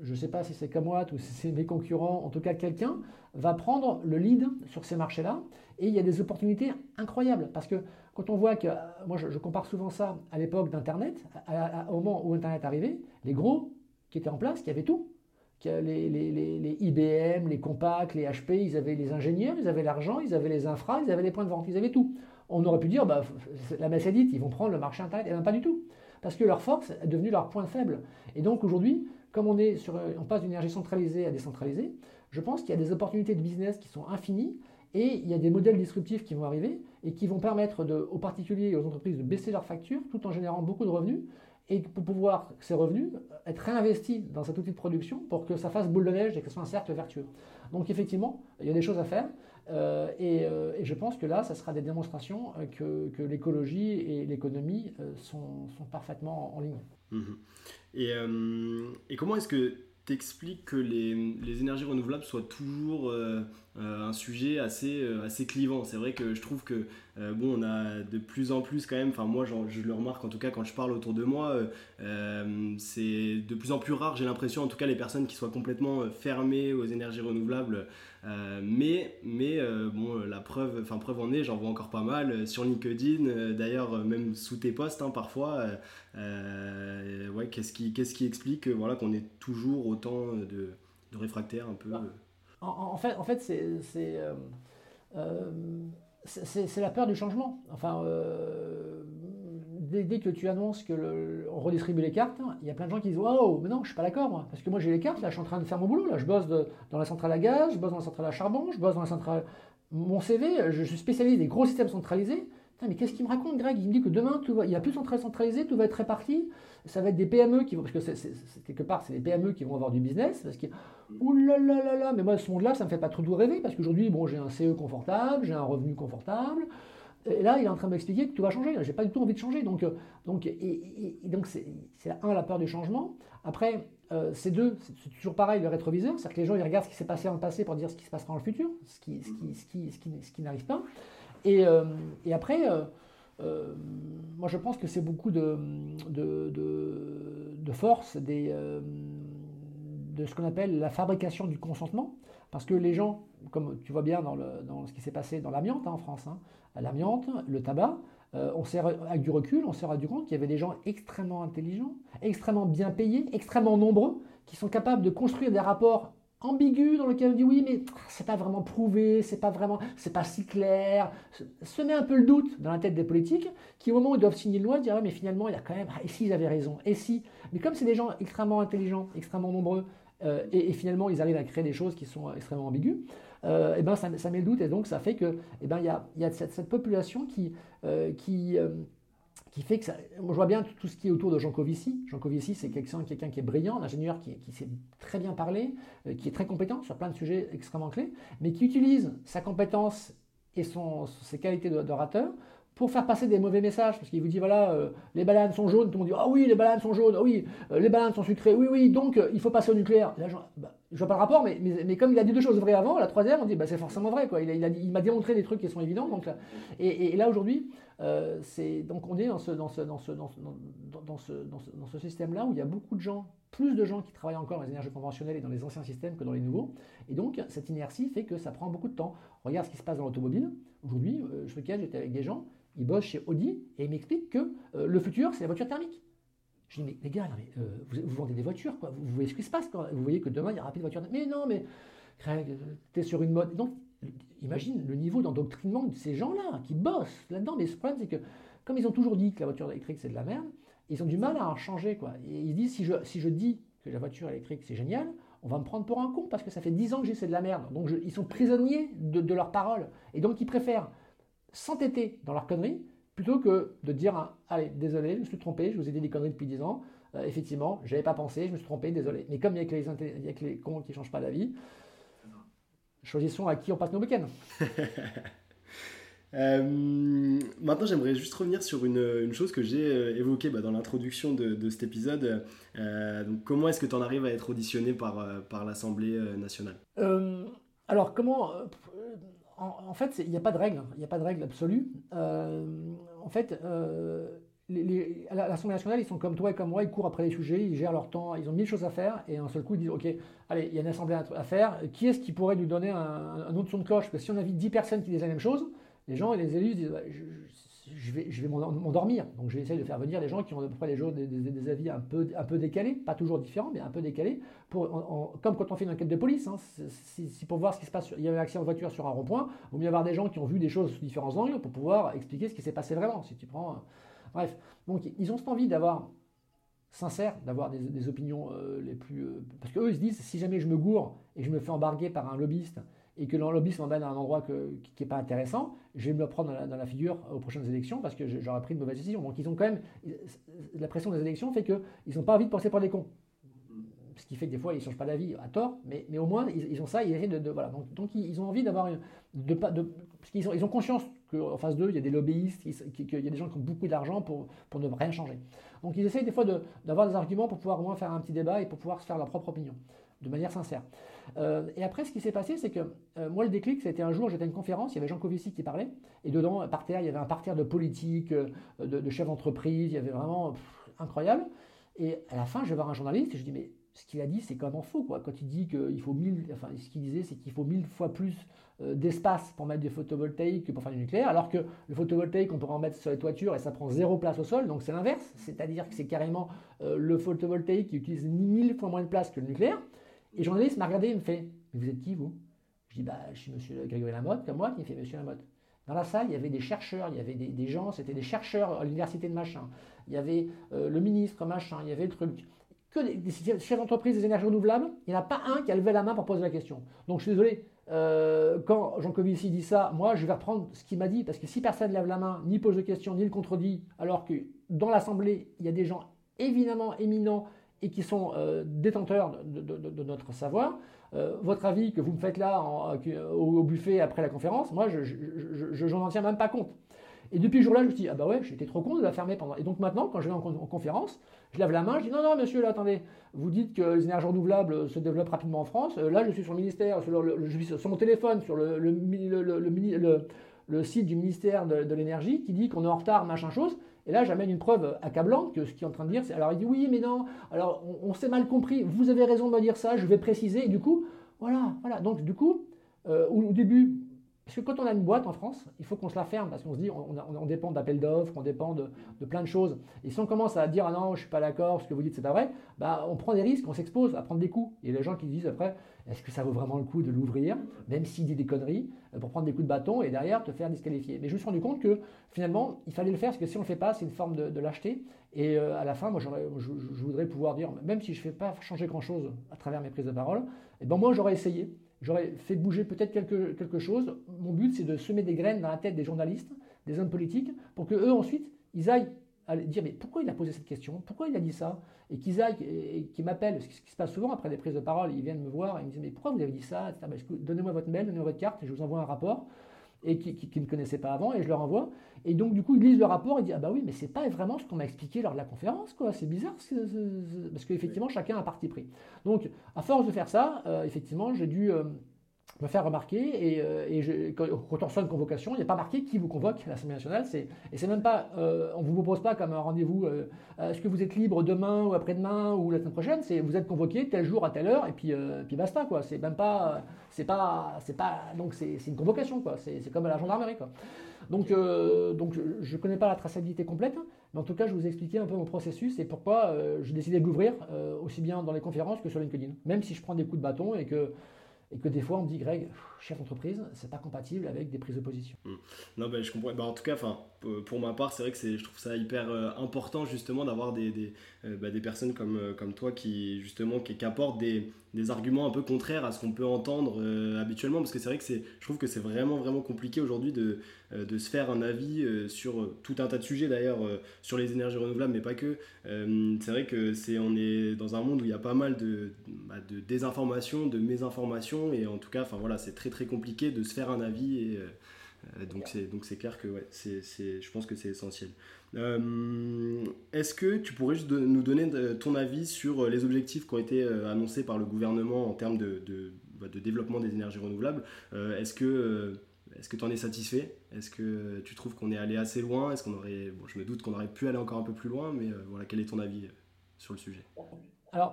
Speaker 2: je ne sais pas si c'est Camoat ou si c'est mes concurrents, en tout cas quelqu'un, va prendre le lead sur ces marchés-là. Et il y a des opportunités incroyables. Parce que quand on voit que, moi je, compare souvent ça à l'époque d'Internet, au moment où Internet arrivait, les gros qui étaient en place, qui avaient tout. Les, les, les, IBM, les Compaq, les HP, ils avaient les ingénieurs, ils avaient l'argent, ils avaient les infras, ils avaient les points de vente, ils avaient tout. On aurait pu dire, bah, la messe est dite, ils vont prendre le marché Internet. Et eh bien pas du tout. Parce que leur force est devenue leur point faible. Et donc aujourd'hui, comme sur, on passe d'une énergie centralisée à décentralisée, je pense qu'il y a des opportunités de business qui sont infinies et il y a des modèles disruptifs qui vont arriver et qui vont permettre aux particuliers et aux entreprises de baisser leurs factures tout en générant beaucoup de revenus et pour pouvoir ces revenus être réinvestis dans cet outil de production pour que ça fasse boule de neige et que ce soit un cercle vertueux. Donc effectivement, il y a des choses à faire euh, euh, et, je pense que là, ça sera des démonstrations que, l'écologie et l'économie euh, sont, parfaitement en ligne. Mmh
Speaker 1: et, et, comment est-ce que tu expliques que les, énergies renouvelables soient toujours un sujet assez, assez clivant? C'est vrai que je trouve que euh, bon, on a de plus en plus quand même, enfin moi je le remarque en tout cas quand je parle autour de moi, euh, euh, c'est de plus en plus rare, j'ai l'impression en tout cas les personnes qui soient complètement fermées aux énergies renouvelables. mais mais bon, la preuve, enfin preuve en est, j'en vois encore pas mal sur LinkedIn, d'ailleurs même sous tes posts hein, parfois. ouais, qu'est-ce qui, qu'est-ce qui explique voilà, qu'on est toujours autant de, réfractaires un peu
Speaker 2: bah, en, fait, en fait c'est c'est la peur du changement. Enfin, euh, dès, que tu annonces que on redistribue les cartes, il y a plein de gens qui disent Oh, mais non, je suis pas d'accord, moi. Parce que moi, j'ai les cartes, là, je suis en train de faire mon boulot. Là, je bosse dans la centrale à gaz, je bosse dans la centrale à charbon, je bosse dans la centrale. Mon CV, je suis spécialiste des gros systèmes centralisés mais qu'est-ce qu'il me raconte, Greg? Il me dit que demain, tout va, il n'y a plus de centralisé, tout va être réparti. Ça va être des PME qui vont, parce que c'est, quelque part, c'est les PME qui vont avoir du business. Parce que, oulala, là, là, mais moi, ce monde-là, ça me fait pas trop doux rêver, parce qu'aujourd'hui, bon, j'ai un CE confortable, j'ai un revenu confortable. Et là, il est en train de m'expliquer que tout va changer. J'ai pas du tout envie de changer. Donc, euh, donc, et, donc c'est, un, la peur du changement. Après, euh, c'est deux, c'est toujours pareil, le rétroviseur. C'est-à-dire que les gens, ils regardent ce qui s'est passé dans le passé pour dire ce qui se passera dans le futur, ce qui, ce qui, ce qui, ce qui, ce qui n'arrive pas. Et, euh, et après, euh, moi je pense que c'est beaucoup de, de, de, force, de ce qu'on appelle la fabrication du consentement. Parce que les gens, comme tu vois bien dans, le, dans ce qui s'est passé dans l'amiante hein, en France, hein, l'amiante, le tabac, euh, on avec du recul, on s'est rendu compte qu'il y avait des gens extrêmement intelligents, extrêmement bien payés, extrêmement nombreux, qui sont capables de construire des rapports ambigus dans lesquels on dit oui mais c'est pas vraiment prouvé, c'est pas vraiment, c'est pas si clair. Se met un peu le doute dans la tête des politiques qui au moment où ils doivent signer une loi disent mais finalement il y a quand même ah, et si ils avaient raison et si? Mais comme c'est des gens extrêmement intelligents, extrêmement nombreux euh, et, finalement ils arrivent à créer des choses qui sont extrêmement ambiguës, euh, et ben ça, met le doute et donc ça fait que et ben il y a, y a cette, population qui euh, qui qui fait que ça, je vois bien tout ce qui est autour de Jean Covici. Jean Covici, c'est quelqu'un quelqu'un qui est brillant, un ingénieur qui, qui sait très bien parler, qui est très compétent sur plein de sujets extrêmement clés, mais qui utilise sa compétence et son, ses qualités d'orateur pour faire passer des mauvais messages, parce qu'il vous dit voilà, euh, les bananes sont jaunes, tout le monde dit ah oui, les bananes sont jaunes, ah oui, euh, les bananes sont sucrées, oui, oui, donc euh, il faut passer au nucléaire. Je, bah, vois pas le rapport, mais, mais, comme il a dit deux choses vraies avant, la troisième, on dit bah, c'est forcément vrai, quoi. Il, a, il, m'a démontré des trucs qui sont évidents, donc et, là aujourd'hui, c'est donc on est dans ce, système-là où il y a beaucoup de gens, plus de gens qui travaillent encore dans les énergies conventionnelles et dans les anciens systèmes que dans les nouveaux, et donc cette inertie fait que ça prend beaucoup de temps. Regarde ce qui se passe dans l'automobile. Aujourd'hui, je me cache, j'étais avec des gens il bosse chez Audi et il m'explique que euh, le futur, c'est la voiture thermique. Je dis, mais les gars, euh, vous, vendez des voitures. Vous, voyez ce qui se passe, Vous voyez que demain, il y aura plus de voitures Mais non, mais Craig, tu es sur une mode. Donc, imagine le niveau d'endoctrinement de ces gens-là qui bossent là-dedans. Mais ce problème, c'est que, comme ils ont toujours dit que la voiture électrique, c'est de la merde, ils ont du mal à en changer. Et ils disent, si je dis que la voiture électrique, c'est génial, on va me prendre pour un con parce que ça fait 10 ans que c'est de la merde. Donc, ils sont prisonniers de, de leurs paroles. Et donc, ils préfèrent s'entêter dans leurs conneries plutôt que de dire hein, allez désolé je me suis trompé je vous ai dit des conneries depuis 10 ans euh, effectivement j'avais pas pensé je me suis trompé désolé mais comme il y a que les, cons qui changent pas d'avis choisissons à qui on passe nos week-ends
Speaker 1: euh, maintenant, j'aimerais juste revenir sur une, chose que j'ai euh, évoquée bah, dans l'introduction de, cet épisode. donc, comment est-ce que tu en arrives à être auditionné par, l'Assemblée nationale?
Speaker 2: Alors, comment en, fait, il n'y a pas de règle, il n'y a pas de règle absolue. Euh, en fait, euh, l'Assemblée nationale, ils sont comme toi et comme moi, ils courent après les sujets, ils gèrent leur temps, ils ont mille choses à faire, et un seul coup, ils disent, OK, allez, il y a une assemblée à faire, qui est-ce qui pourrait nous donner un, autre son de cloche? Parce que si on invite 10 personnes qui disent la même chose, les gens et les élus disent, je vais, je vais m'endormir. Donc j'essaie de faire venir des gens qui ont à peu près des, des, avis un peu, un peu décalés, pas toujours différents, mais un peu décalés, comme quand on fait une enquête de police. Hein, si, pour voir ce qui se passe, il y a un accident de voiture sur un rond-point, il vaut mieux avoir des gens qui ont vu des choses sous différents angles pour pouvoir expliquer ce qui s'est passé vraiment. Si tu prends, bref, donc ils ont cette envie d'avoir sincère, d'avoir des, opinions euh, les plus... Euh, parce qu'eux, ils se disent, si jamais je me gourre et je me fais embarguer par un lobbyiste et que le lobbyiste m'emmène à un endroit qui n'est pas intéressant, je vais me le prendre dans la, figure aux prochaines élections parce que j'aurais pris une mauvaise décision. Donc ils ont quand même... La pression des élections fait qu'ils n'ont pas envie de passer par des cons. Ce qui fait que des fois, ils ne changent pas d'avis à tort, mais, au moins, ils, ont ça, ils essaient de... voilà. Donc, ils ont envie d'avoir... De, parce qu'ils ont, conscience qu'en face d'eux, il y a des lobbyistes, qu'il y a des gens qui ont beaucoup d'argent pour ne rien changer. Donc ils essayent des fois d'avoir des arguments pour pouvoir au moins faire un petit débat et pour pouvoir se faire leur propre opinion, de manière sincère. Euh, et après, ce qui s'est passé, c'est que euh, moi, le déclic, c'était un jour, j'étais à une conférence, il y avait Jean Covici qui parlait, et dedans, par terre, il y avait un parterre de politique, euh, de, chefs d'entreprise, il y avait vraiment incroyable. Et à la fin, je vais voir un journaliste et je dis, mais ce qu'il a dit, c'est quand même faux. Quoi. Quand il dit qu'il faut mille, enfin, ce qu'il disait, c'est qu'il faut mille fois plus d'espace pour mettre du photovoltaïque que pour faire du nucléaire, alors que le photovoltaïque, on pourrait en mettre sur les toitures et ça prend zéro place au sol, donc c'est l'inverse. C'est-à-dire que c'est carrément le photovoltaïque qui utilise mille fois moins de place que le nucléaire. Et le journaliste m'a regardé et me fait Mais vous êtes qui, vous? Je dis Bah, je suis monsieur Grégory Lamotte, comme moi, qui me fait Monsieur Lamotte. Dans la salle, il y avait des chercheurs, il y avait des, gens, c'était des chercheurs à l'université de machin. Il y avait euh, le ministre machin, il y avait le truc. Que des, chefs d'entreprise des énergies renouvelables, il n'y en a pas un qui a levé la main pour poser la question. Donc je suis désolé, euh, quand Jean Covici dit ça, moi je vais reprendre ce qu'il m'a dit, parce que si personne ne lève la main, ni pose de questions, ni le contredit, alors que dans l'Assemblée, il y a des gens évidemment éminents et qui sont euh, détenteurs de, notre savoir. Euh, votre avis que vous me faites là euh, au, buffet après la conférence, moi, je n'en tiens même pas compte. Et depuis ce jour-là, je me dit, ah bah ouais, j'étais trop con de la fermer pendant. Et donc maintenant, quand je vais en, conférence, je lève la main, je dis, non, non, monsieur, là, attendez, vous dites que les énergies renouvelables se développent rapidement en France. là, je suis sur le ministère, sur je mon téléphone, sur le site du ministère de, l'énergie qui dit qu'on est en retard, machin chose. Et là, j'amène une preuve accablante que ce qu'il est en train de dire, c'est alors il dit oui, mais non, alors on, s'est mal compris, vous avez raison de me dire ça, je vais préciser. Et du coup, voilà, voilà. Donc du coup, euh, au, début, parce que quand on a une boîte en France, il faut qu'on se la ferme parce qu'on se dit on, dépend d'appels d'offres, on dépend de, plein de choses. Et si on commence à dire ah non, je suis pas d'accord, ce que vous dites c'est pas vrai, bah on prend des risques, on s'expose à prendre des coups. Et les gens qui disent après est-ce que ça vaut vraiment le coup de l'ouvrir, même s'il dit des conneries, euh, pour prendre des coups de bâton et derrière te faire disqualifier. Mais je me suis rendu compte que finalement il fallait le faire parce que si on le fait pas, c'est une forme de, lâcheté. Et euh, à la fin, moi je, voudrais pouvoir dire même si je fais pas changer grand chose à travers mes prises de parole, eh ben moi j'aurais essayé j'aurais fait bouger peut-être quelque, chose. Mon but, c'est de semer des graines dans la tête des journalistes, des hommes politiques, pour que eux ensuite, ils aillent dire mais pourquoi il a posé cette question, pourquoi il a dit ça, et qu'ils aillent et, qu'ils m'appellent, ce qui se passe souvent après des prises de parole, ils viennent me voir et ils me disent mais pourquoi vous avez dit ça, ben, donnez-moi votre mail, donnez-moi votre carte et je vous envoie un rapport et qui, ne connaissaient pas avant, et je leur envoie. Et donc, du coup, ils lisent le rapport et disent Ah bah oui, mais c'est pas vraiment ce qu'on m'a expliqué lors de la conférence, quoi. C'est bizarre, parce qu'effectivement, chacun a parti pris. Donc, à force de faire ça, euh, effectivement, j'ai dû. Euh, me faire remarquer et, euh, et je, quand, on reçoit une convocation, il n'y a pas marqué qui vous convoque à l'Assemblée nationale. C'est, et c'est même pas, euh, on ne vous propose pas comme un rendez-vous, euh, est-ce que vous êtes libre demain ou après-demain ou la semaine prochaine C'est vous êtes convoqué tel jour à telle heure et puis, puis basta quoi. C'est même pas, c'est pas, c'est pas, donc c'est, une convocation quoi. C'est, comme à la gendarmerie quoi. Donc, donc je ne connais pas la traçabilité complète, mais en tout cas je vous ai expliqué un peu mon processus et pourquoi j'ai décidé de l'ouvrir aussi bien dans les conférences que sur LinkedIn. Même si je prends des coups de bâton et que et que des fois on me dit Greg, chef d'entreprise, c'est pas compatible avec des prises de position.
Speaker 1: Hmm. Non, ben, je comprends. Bah, en tout cas, pour ma part, c'est vrai que je trouve ça hyper euh, important justement d'avoir des, des, euh, des, personnes comme, euh, comme toi qui justement qui apportent des, des, arguments un peu contraires à ce qu'on peut entendre habituellement parce que c'est vrai que c'est, je trouve que c'est vraiment vraiment compliqué aujourd'hui de, de se faire un avis sur tout un tas de sujets d'ailleurs sur les énergies renouvelables mais pas que. c'est vrai que c'est on est dans un monde où il y a pas mal de, bah, de désinformation, de mésinformation et en tout cas, enfin voilà, c'est très très compliqué de se faire un avis et euh, donc c'est donc c'est clair que ouais, c'est, je pense que c'est essentiel. Euh, est-ce que tu pourrais juste nous donner ton avis sur les objectifs qui ont été euh, annoncés par le gouvernement en termes de, bah, développement des énergies renouvelables? Est-ce que est-ce que tu en es satisfait? Est-ce que tu trouves qu'on est allé assez loin? Est-ce qu'on aurait, bon, je me doute qu'on aurait pu aller encore un peu plus loin, mais voilà, quel est ton avis sur le sujet?
Speaker 2: Euh,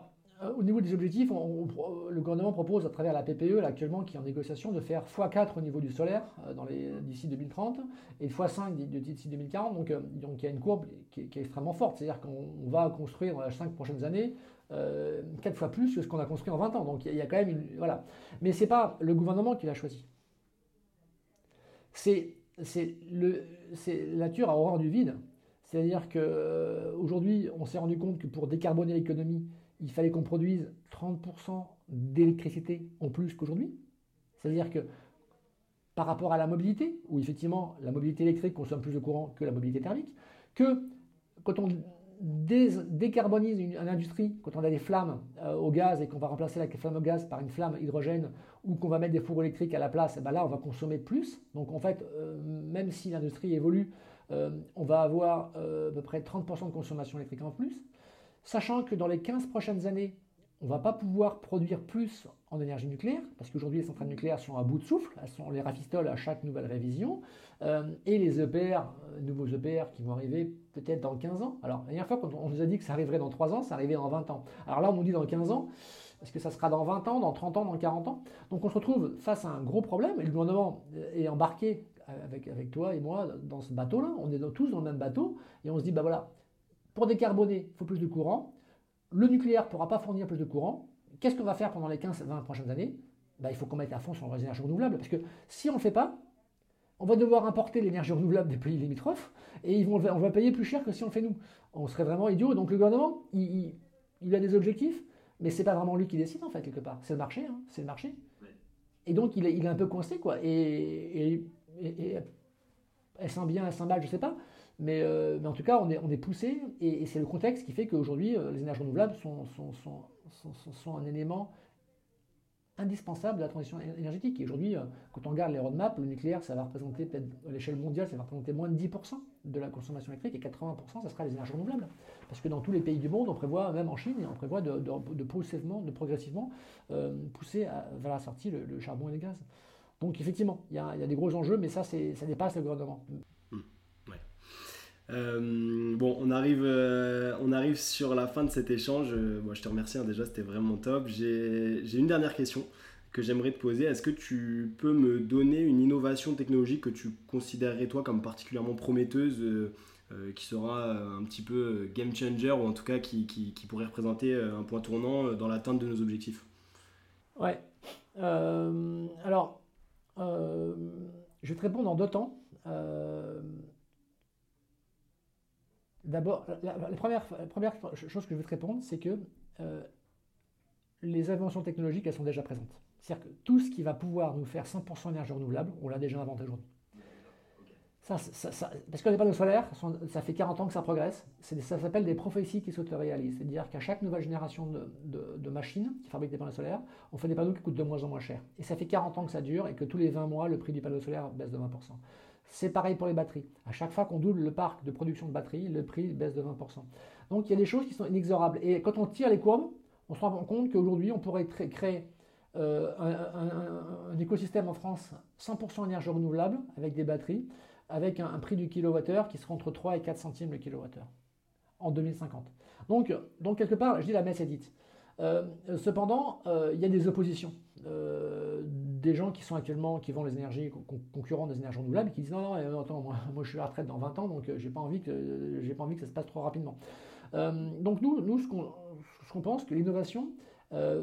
Speaker 2: au niveau des objectifs, le gouvernement propose à travers la PPE, actuellement, qui est en négociation, de faire x4 au niveau du solaire euh, d'ici 2030 et x5 d'ici 2040. Donc, euh, donc il y a une courbe qui est, extrêmement forte. C'est-à-dire qu'on va construire dans les 5 prochaines années 4 fois plus que ce qu'on a construit en 20 ans. Donc il y a quand même une. Voilà. Mais ce n'est pas le gouvernement qui l'a choisi. C'est la nature à horreur du vide. C'est-à-dire qu'aujourd'hui, on s'est rendu compte que pour décarboner l'économie, il fallait qu'on produise 30% d'électricité en plus qu'aujourd'hui. C'est-à-dire que par rapport à la mobilité, où effectivement la mobilité électrique consomme plus de courant que la mobilité thermique, que quand on décarbonise une, industrie, quand on a des flammes euh, au gaz et qu'on va remplacer la flamme au gaz par une flamme hydrogène ou qu'on va mettre des fours électriques à la place, eh ben là on va consommer plus. Donc en fait, euh, même si l'industrie évolue, euh, on va avoir à peu près 30% de consommation électrique en plus sachant que dans les 15 prochaines années, on ne va pas pouvoir produire plus en énergie nucléaire, parce qu'aujourd'hui les centrales nucléaires sont à bout de souffle, elles sont, on les rafistole à chaque nouvelle révision, euh, et les EPR, euh, nouveaux EPR qui vont arriver peut-être dans 15 ans. Alors la dernière fois, quand on nous a dit que ça arriverait dans 3 ans, ça arrivait dans 20 ans. Alors là, on nous dit dans 15 ans, est-ce que ça sera dans 20 ans, dans 30 ans, dans 40 ans? Donc on se retrouve face à un gros problème, et le gouvernement est embarqué avec, avec toi et moi dans ce bateau-là, on est tous dans le même bateau, et on se dit, bah voilà, pour décarboner, il faut plus de courant. Le nucléaire ne pourra pas fournir plus de courant. Qu'est-ce qu'on va faire pendant les 15-20 prochaines années? Ben, Il faut qu'on mette à fond sur les énergies renouvelables. Parce que si on ne le fait pas, on va devoir importer l'énergie renouvelable des pays limitrophes et ils vont, on va payer plus cher que si on le fait nous. On serait vraiment idiot. Donc le gouvernement, il, a des objectifs, mais ce n'est pas vraiment lui qui décide en fait, quelque part. C'est le marché. Hein. c'est le marché. Et donc il est, un peu coincé. quoi. Et, et, elle sent bien, elle sent mal, je ne sais pas. Euh, mais, en tout cas, on est, poussé et, c'est le contexte qui fait qu'aujourd'hui, euh, les énergies renouvelables sont, un élément indispensable de la transition énergétique. Et aujourd'hui, euh, quand on regarde les roadmaps, le nucléaire, ça va représenter peut-être à l'échelle mondiale, ça va représenter moins de 10% de la consommation électrique et 80%, ça sera les énergies renouvelables. Parce que dans tous les pays du monde, on prévoit, même en Chine, on prévoit de, progressivement, de progressivement pousser vers la sortie le, charbon et le gaz. Donc effectivement, il y, a, des gros enjeux, mais ça, ça dépasse le gouvernement.
Speaker 1: Euh, bon, on arrive, euh, on arrive sur la fin de cet échange. Moi, je te remercie hein, déjà, c'était vraiment top. J'ai une dernière question que j'aimerais te poser. Est-ce que tu peux me donner une innovation technologique que tu considérerais toi comme particulièrement prometteuse euh, qui sera euh, un petit peu euh, game changer ou en tout cas qui, pourrait représenter un point tournant dans l'atteinte de nos objectifs?
Speaker 2: Ouais. alors, je vais te répondre en deux temps. D'abord, la, première, chose que je veux te répondre, c'est que les inventions technologiques, elles sont déjà présentes. C'est-à-dire que tout ce qui va pouvoir nous faire 100% énergie renouvelable, on l'a déjà inventé aujourd'hui. Ça, parce que les panneaux solaires, ça fait 40 ans que ça progresse. Ça s'appelle des prophéties qui s'autoréalisent. C'est-à-dire qu'à chaque nouvelle génération de, machines qui fabriquent des panneaux solaires, on fait des panneaux qui coûtent de moins en moins cher. Et ça fait 40 ans que ça dure et que tous les 20 mois, le prix du panneau solaire baisse de 20%. C'est pareil pour les batteries. À chaque fois qu'on double le parc de production de batteries, le prix baisse de 20%. Donc il y a des choses qui sont inexorables. Et quand on tire les courbes, on se rend compte qu'aujourd'hui, on pourrait créer euh, un, écosystème en France 100% énergie renouvelable avec des batteries avec un, prix du kilowattheure qui sera entre 3 et 4 centimes le kilowattheure en 2050. Donc, donc quelque part, je dis la messe est dite. Euh, cependant, euh, il y a des oppositions. Euh, des gens qui sont actuellement, qui vendent les énergies concurrents des énergies renouvelables, qui disent non, non, attends, moi, moi, je suis à la retraite dans 20 ans, donc j'ai pas envie que pas envie que ça se passe trop rapidement. donc nous, nous ce qu'on pense, que l'innovation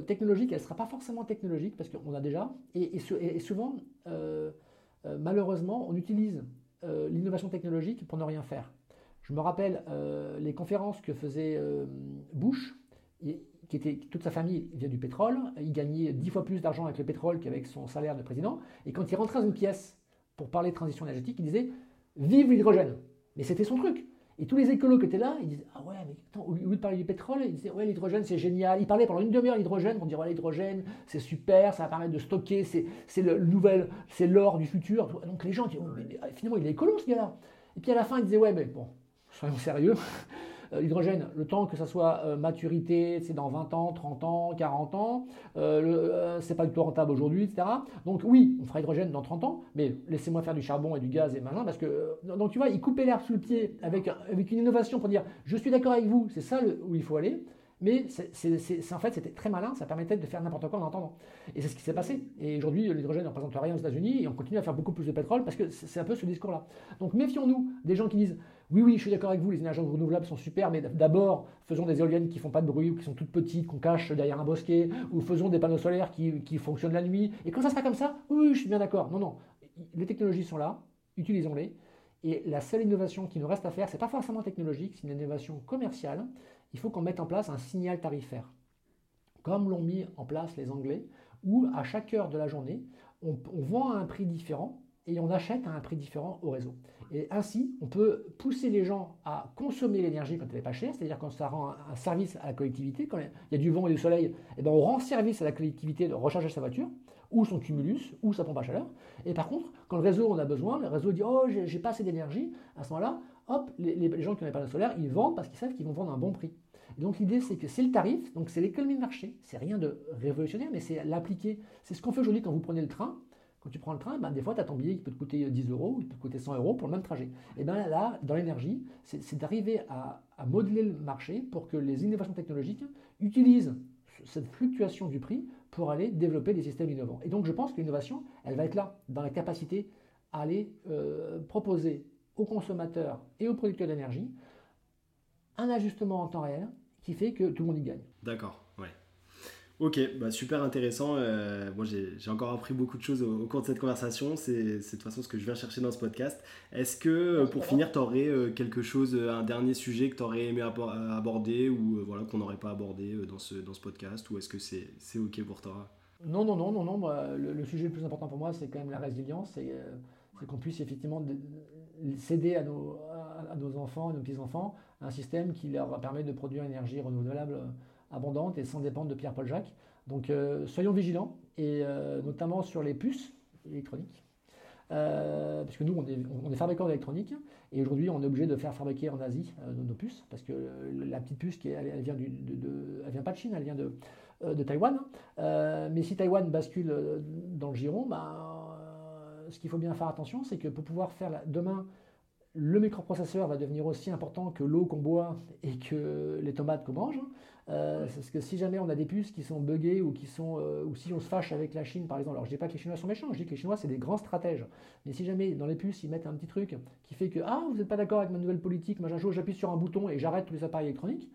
Speaker 2: technologique, elle ne sera pas forcément technologique parce qu'on a déjà, et, souvent, malheureusement, on utilise l'innovation technologique pour ne rien faire. Je me rappelle les conférences que faisait Bush, qui était toute sa famille vient du pétrole. Il gagnait dix fois plus d'argent avec le pétrole qu'avec son salaire de président. Et quand il rentrait dans une pièce pour parler de transition énergétique, il disait Vive l'hydrogène Mais c'était son truc. Et tous les écolos qui étaient là, ils disaient Ah ouais, mais attends, au lieu de parler du pétrole, ils disaient Ouais, l'hydrogène c'est génial. Ils parlaient pendant une demi-heure l'hydrogène pour dire Ouais, l'hydrogène c'est super, ça va permettre de stocker, c'est le nouvel, c'est l'or du futur. Donc les gens disaient oh, mais, Finalement, il est écolo ce gars-là. Et puis à la fin, ils disaient Ouais, mais bon, soyons sérieux. Euh, l'hydrogène, le temps que ça soit euh, maturité, c'est dans 20 ans, 30 ans, 40 ans, euh, c'est pas du tout rentable aujourd'hui, etc. Donc oui, on fera hydrogène dans 30 ans, mais laissez-moi faire du charbon et du gaz et machin, parce que, donc tu vois, ils coupaient l'herbe sous le pied avec, avec une innovation pour dire, je suis d'accord avec vous, c'est ça où il faut aller. Mais c'est, en fait, c'était très malin, ça permettait de faire n'importe quoi en entendant. Et c'est ce qui s'est passé. Et aujourd'hui, l'hydrogène ne représente rien aux États-Unis et on continue à faire beaucoup plus de pétrole parce que c'est un peu ce discours-là. Donc méfions-nous des gens qui disent oui, oui, je suis d'accord avec vous, les énergies renouvelables sont super, mais d'abord, faisons des éoliennes qui font pas de bruit ou qui sont toutes petites, qu'on cache derrière un bosquet, ou faisons des panneaux solaires qui, qui fonctionnent la nuit. Et quand ça sera comme ça, oui, je suis bien d'accord. Non, non, les technologies sont là, utilisons-les. Et la seule innovation qui nous reste à faire, c'est pas forcément technologique, c'est une innovation commerciale. Il faut qu'on mette en place un signal tarifaire, comme l'ont mis en place les Anglais, où à chaque heure de la journée, on vend à un prix différent et on achète à un prix différent au réseau. Et ainsi, on peut pousser les gens à consommer l'énergie quand elle n'est pas chère, c'est-à-dire quand ça rend un service à la collectivité, quand il y a du vent et du soleil, et eh ben on rend service à la collectivité de recharger sa voiture, ou son cumulus, ou sa pompe à chaleur. Et par contre, quand le réseau en a besoin, le réseau dit Oh, j'ai pas assez d'énergie, à ce moment-là, hop, les, gens qui ont les panneaux solaires, ils vendent parce qu'ils savent qu'ils vont vendre un bon prix. Donc l'idée, c'est que c'est le tarif, donc c'est l'économie de marché, c'est rien de révolutionnaire, mais c'est l'appliquer. C'est ce qu'on fait aujourd'hui quand vous prenez le train. Tu prends le train, ben, des fois, tu as ton billet qui peut te coûter 10 euros, il peut te coûter 100 euros pour le même trajet. Et bien là, dans l'énergie, c'est d'arriver à, modeler le marché pour que les innovations technologiques utilisent cette fluctuation du prix pour aller développer des systèmes innovants. Et donc, je pense que l'innovation, elle va être là, dans la capacité à aller euh, proposer aux consommateurs et aux producteurs d'énergie un ajustement en temps réel qui fait que tout le monde y gagne.
Speaker 1: D'accord. Ok, bah super intéressant. Euh, moi, j'ai encore appris beaucoup de choses au, cours de cette conversation. C'est de toute façon ce que je viens chercher dans ce podcast. Est-ce que, euh, pour finir, tu aurais euh, quelque chose, un dernier sujet que tu aurais aimé aborder ou voilà, qu'on n'aurait pas abordé dans ce, dans ce podcast Ou est-ce que c'est ok pour toi?
Speaker 2: Non, non, non, non, non. le, sujet le plus important pour moi, c'est quand même la résilience. C'est qu'on puisse effectivement céder à nos, à, nos enfants, à nos petits-enfants, un système qui leur permet de produire une énergie renouvelable abondante et sans dépendre de Pierre-Paul Jacques. Donc euh, soyons vigilants, et euh, notamment sur les puces électroniques. Euh, parce que nous, on est, on est fabricants d'électronique, et aujourd'hui, on est obligé de faire fabriquer en Asie nos, puces, parce que la petite puce, qui elle, vient du, de, elle vient pas de Chine, elle vient de, de Taïwan. mais si Taïwan bascule dans le giron, bah, ce qu'il faut bien faire attention, c'est que pour pouvoir faire demain le microprocesseur va devenir aussi important que l'eau qu'on boit et que les tomates qu'on mange. Euh, parce que si jamais on a des puces qui sont buggées ou qui sont euh, ou si on se fâche avec la Chine par exemple, alors je dis pas que les Chinois sont méchants, je dis que les Chinois c'est des grands stratèges. Mais si jamais dans les puces ils mettent un petit truc qui fait que ah vous n'êtes pas d'accord avec ma nouvelle politique, moi j'appuie sur un bouton et j'arrête tous les appareils électroniques,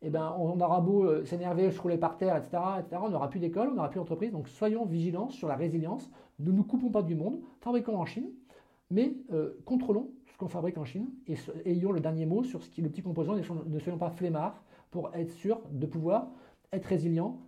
Speaker 2: eh ben, on aura beau euh, s'énerver, se rouler par terre, etc., etc., on n'aura plus d'école, on n'aura plus d'entreprise. Donc soyons vigilants sur la résilience. Ne nous coupons pas du monde, fabriquons en Chine, mais contrôlons ce qu'on fabrique en Chine et ayons le dernier mot sur ce qui est le petit composant, ne soyons pas flemmards pour être sûr de pouvoir être résilient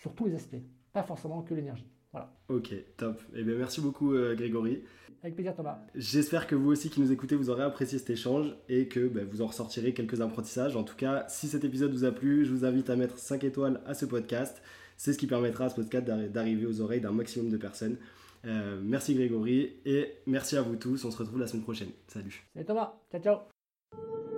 Speaker 2: sur tous les aspects, pas forcément que l'énergie. Voilà.
Speaker 1: Ok, top. Eh bien, merci beaucoup euh, Grégory.
Speaker 2: Avec plaisir Thomas.
Speaker 1: J'espère que vous aussi qui nous écoutez, vous aurez apprécié cet échange et que ben, vous en ressortirez quelques apprentissages. En tout cas, si cet épisode vous a plu, je vous invite à mettre 5 étoiles à ce podcast. C'est ce qui permettra à ce podcast d'arriver aux oreilles d'un maximum de personnes. Euh, merci Grégory et merci à vous tous. On se retrouve la semaine prochaine. Salut.
Speaker 2: Salut Thomas. Ciao, ciao.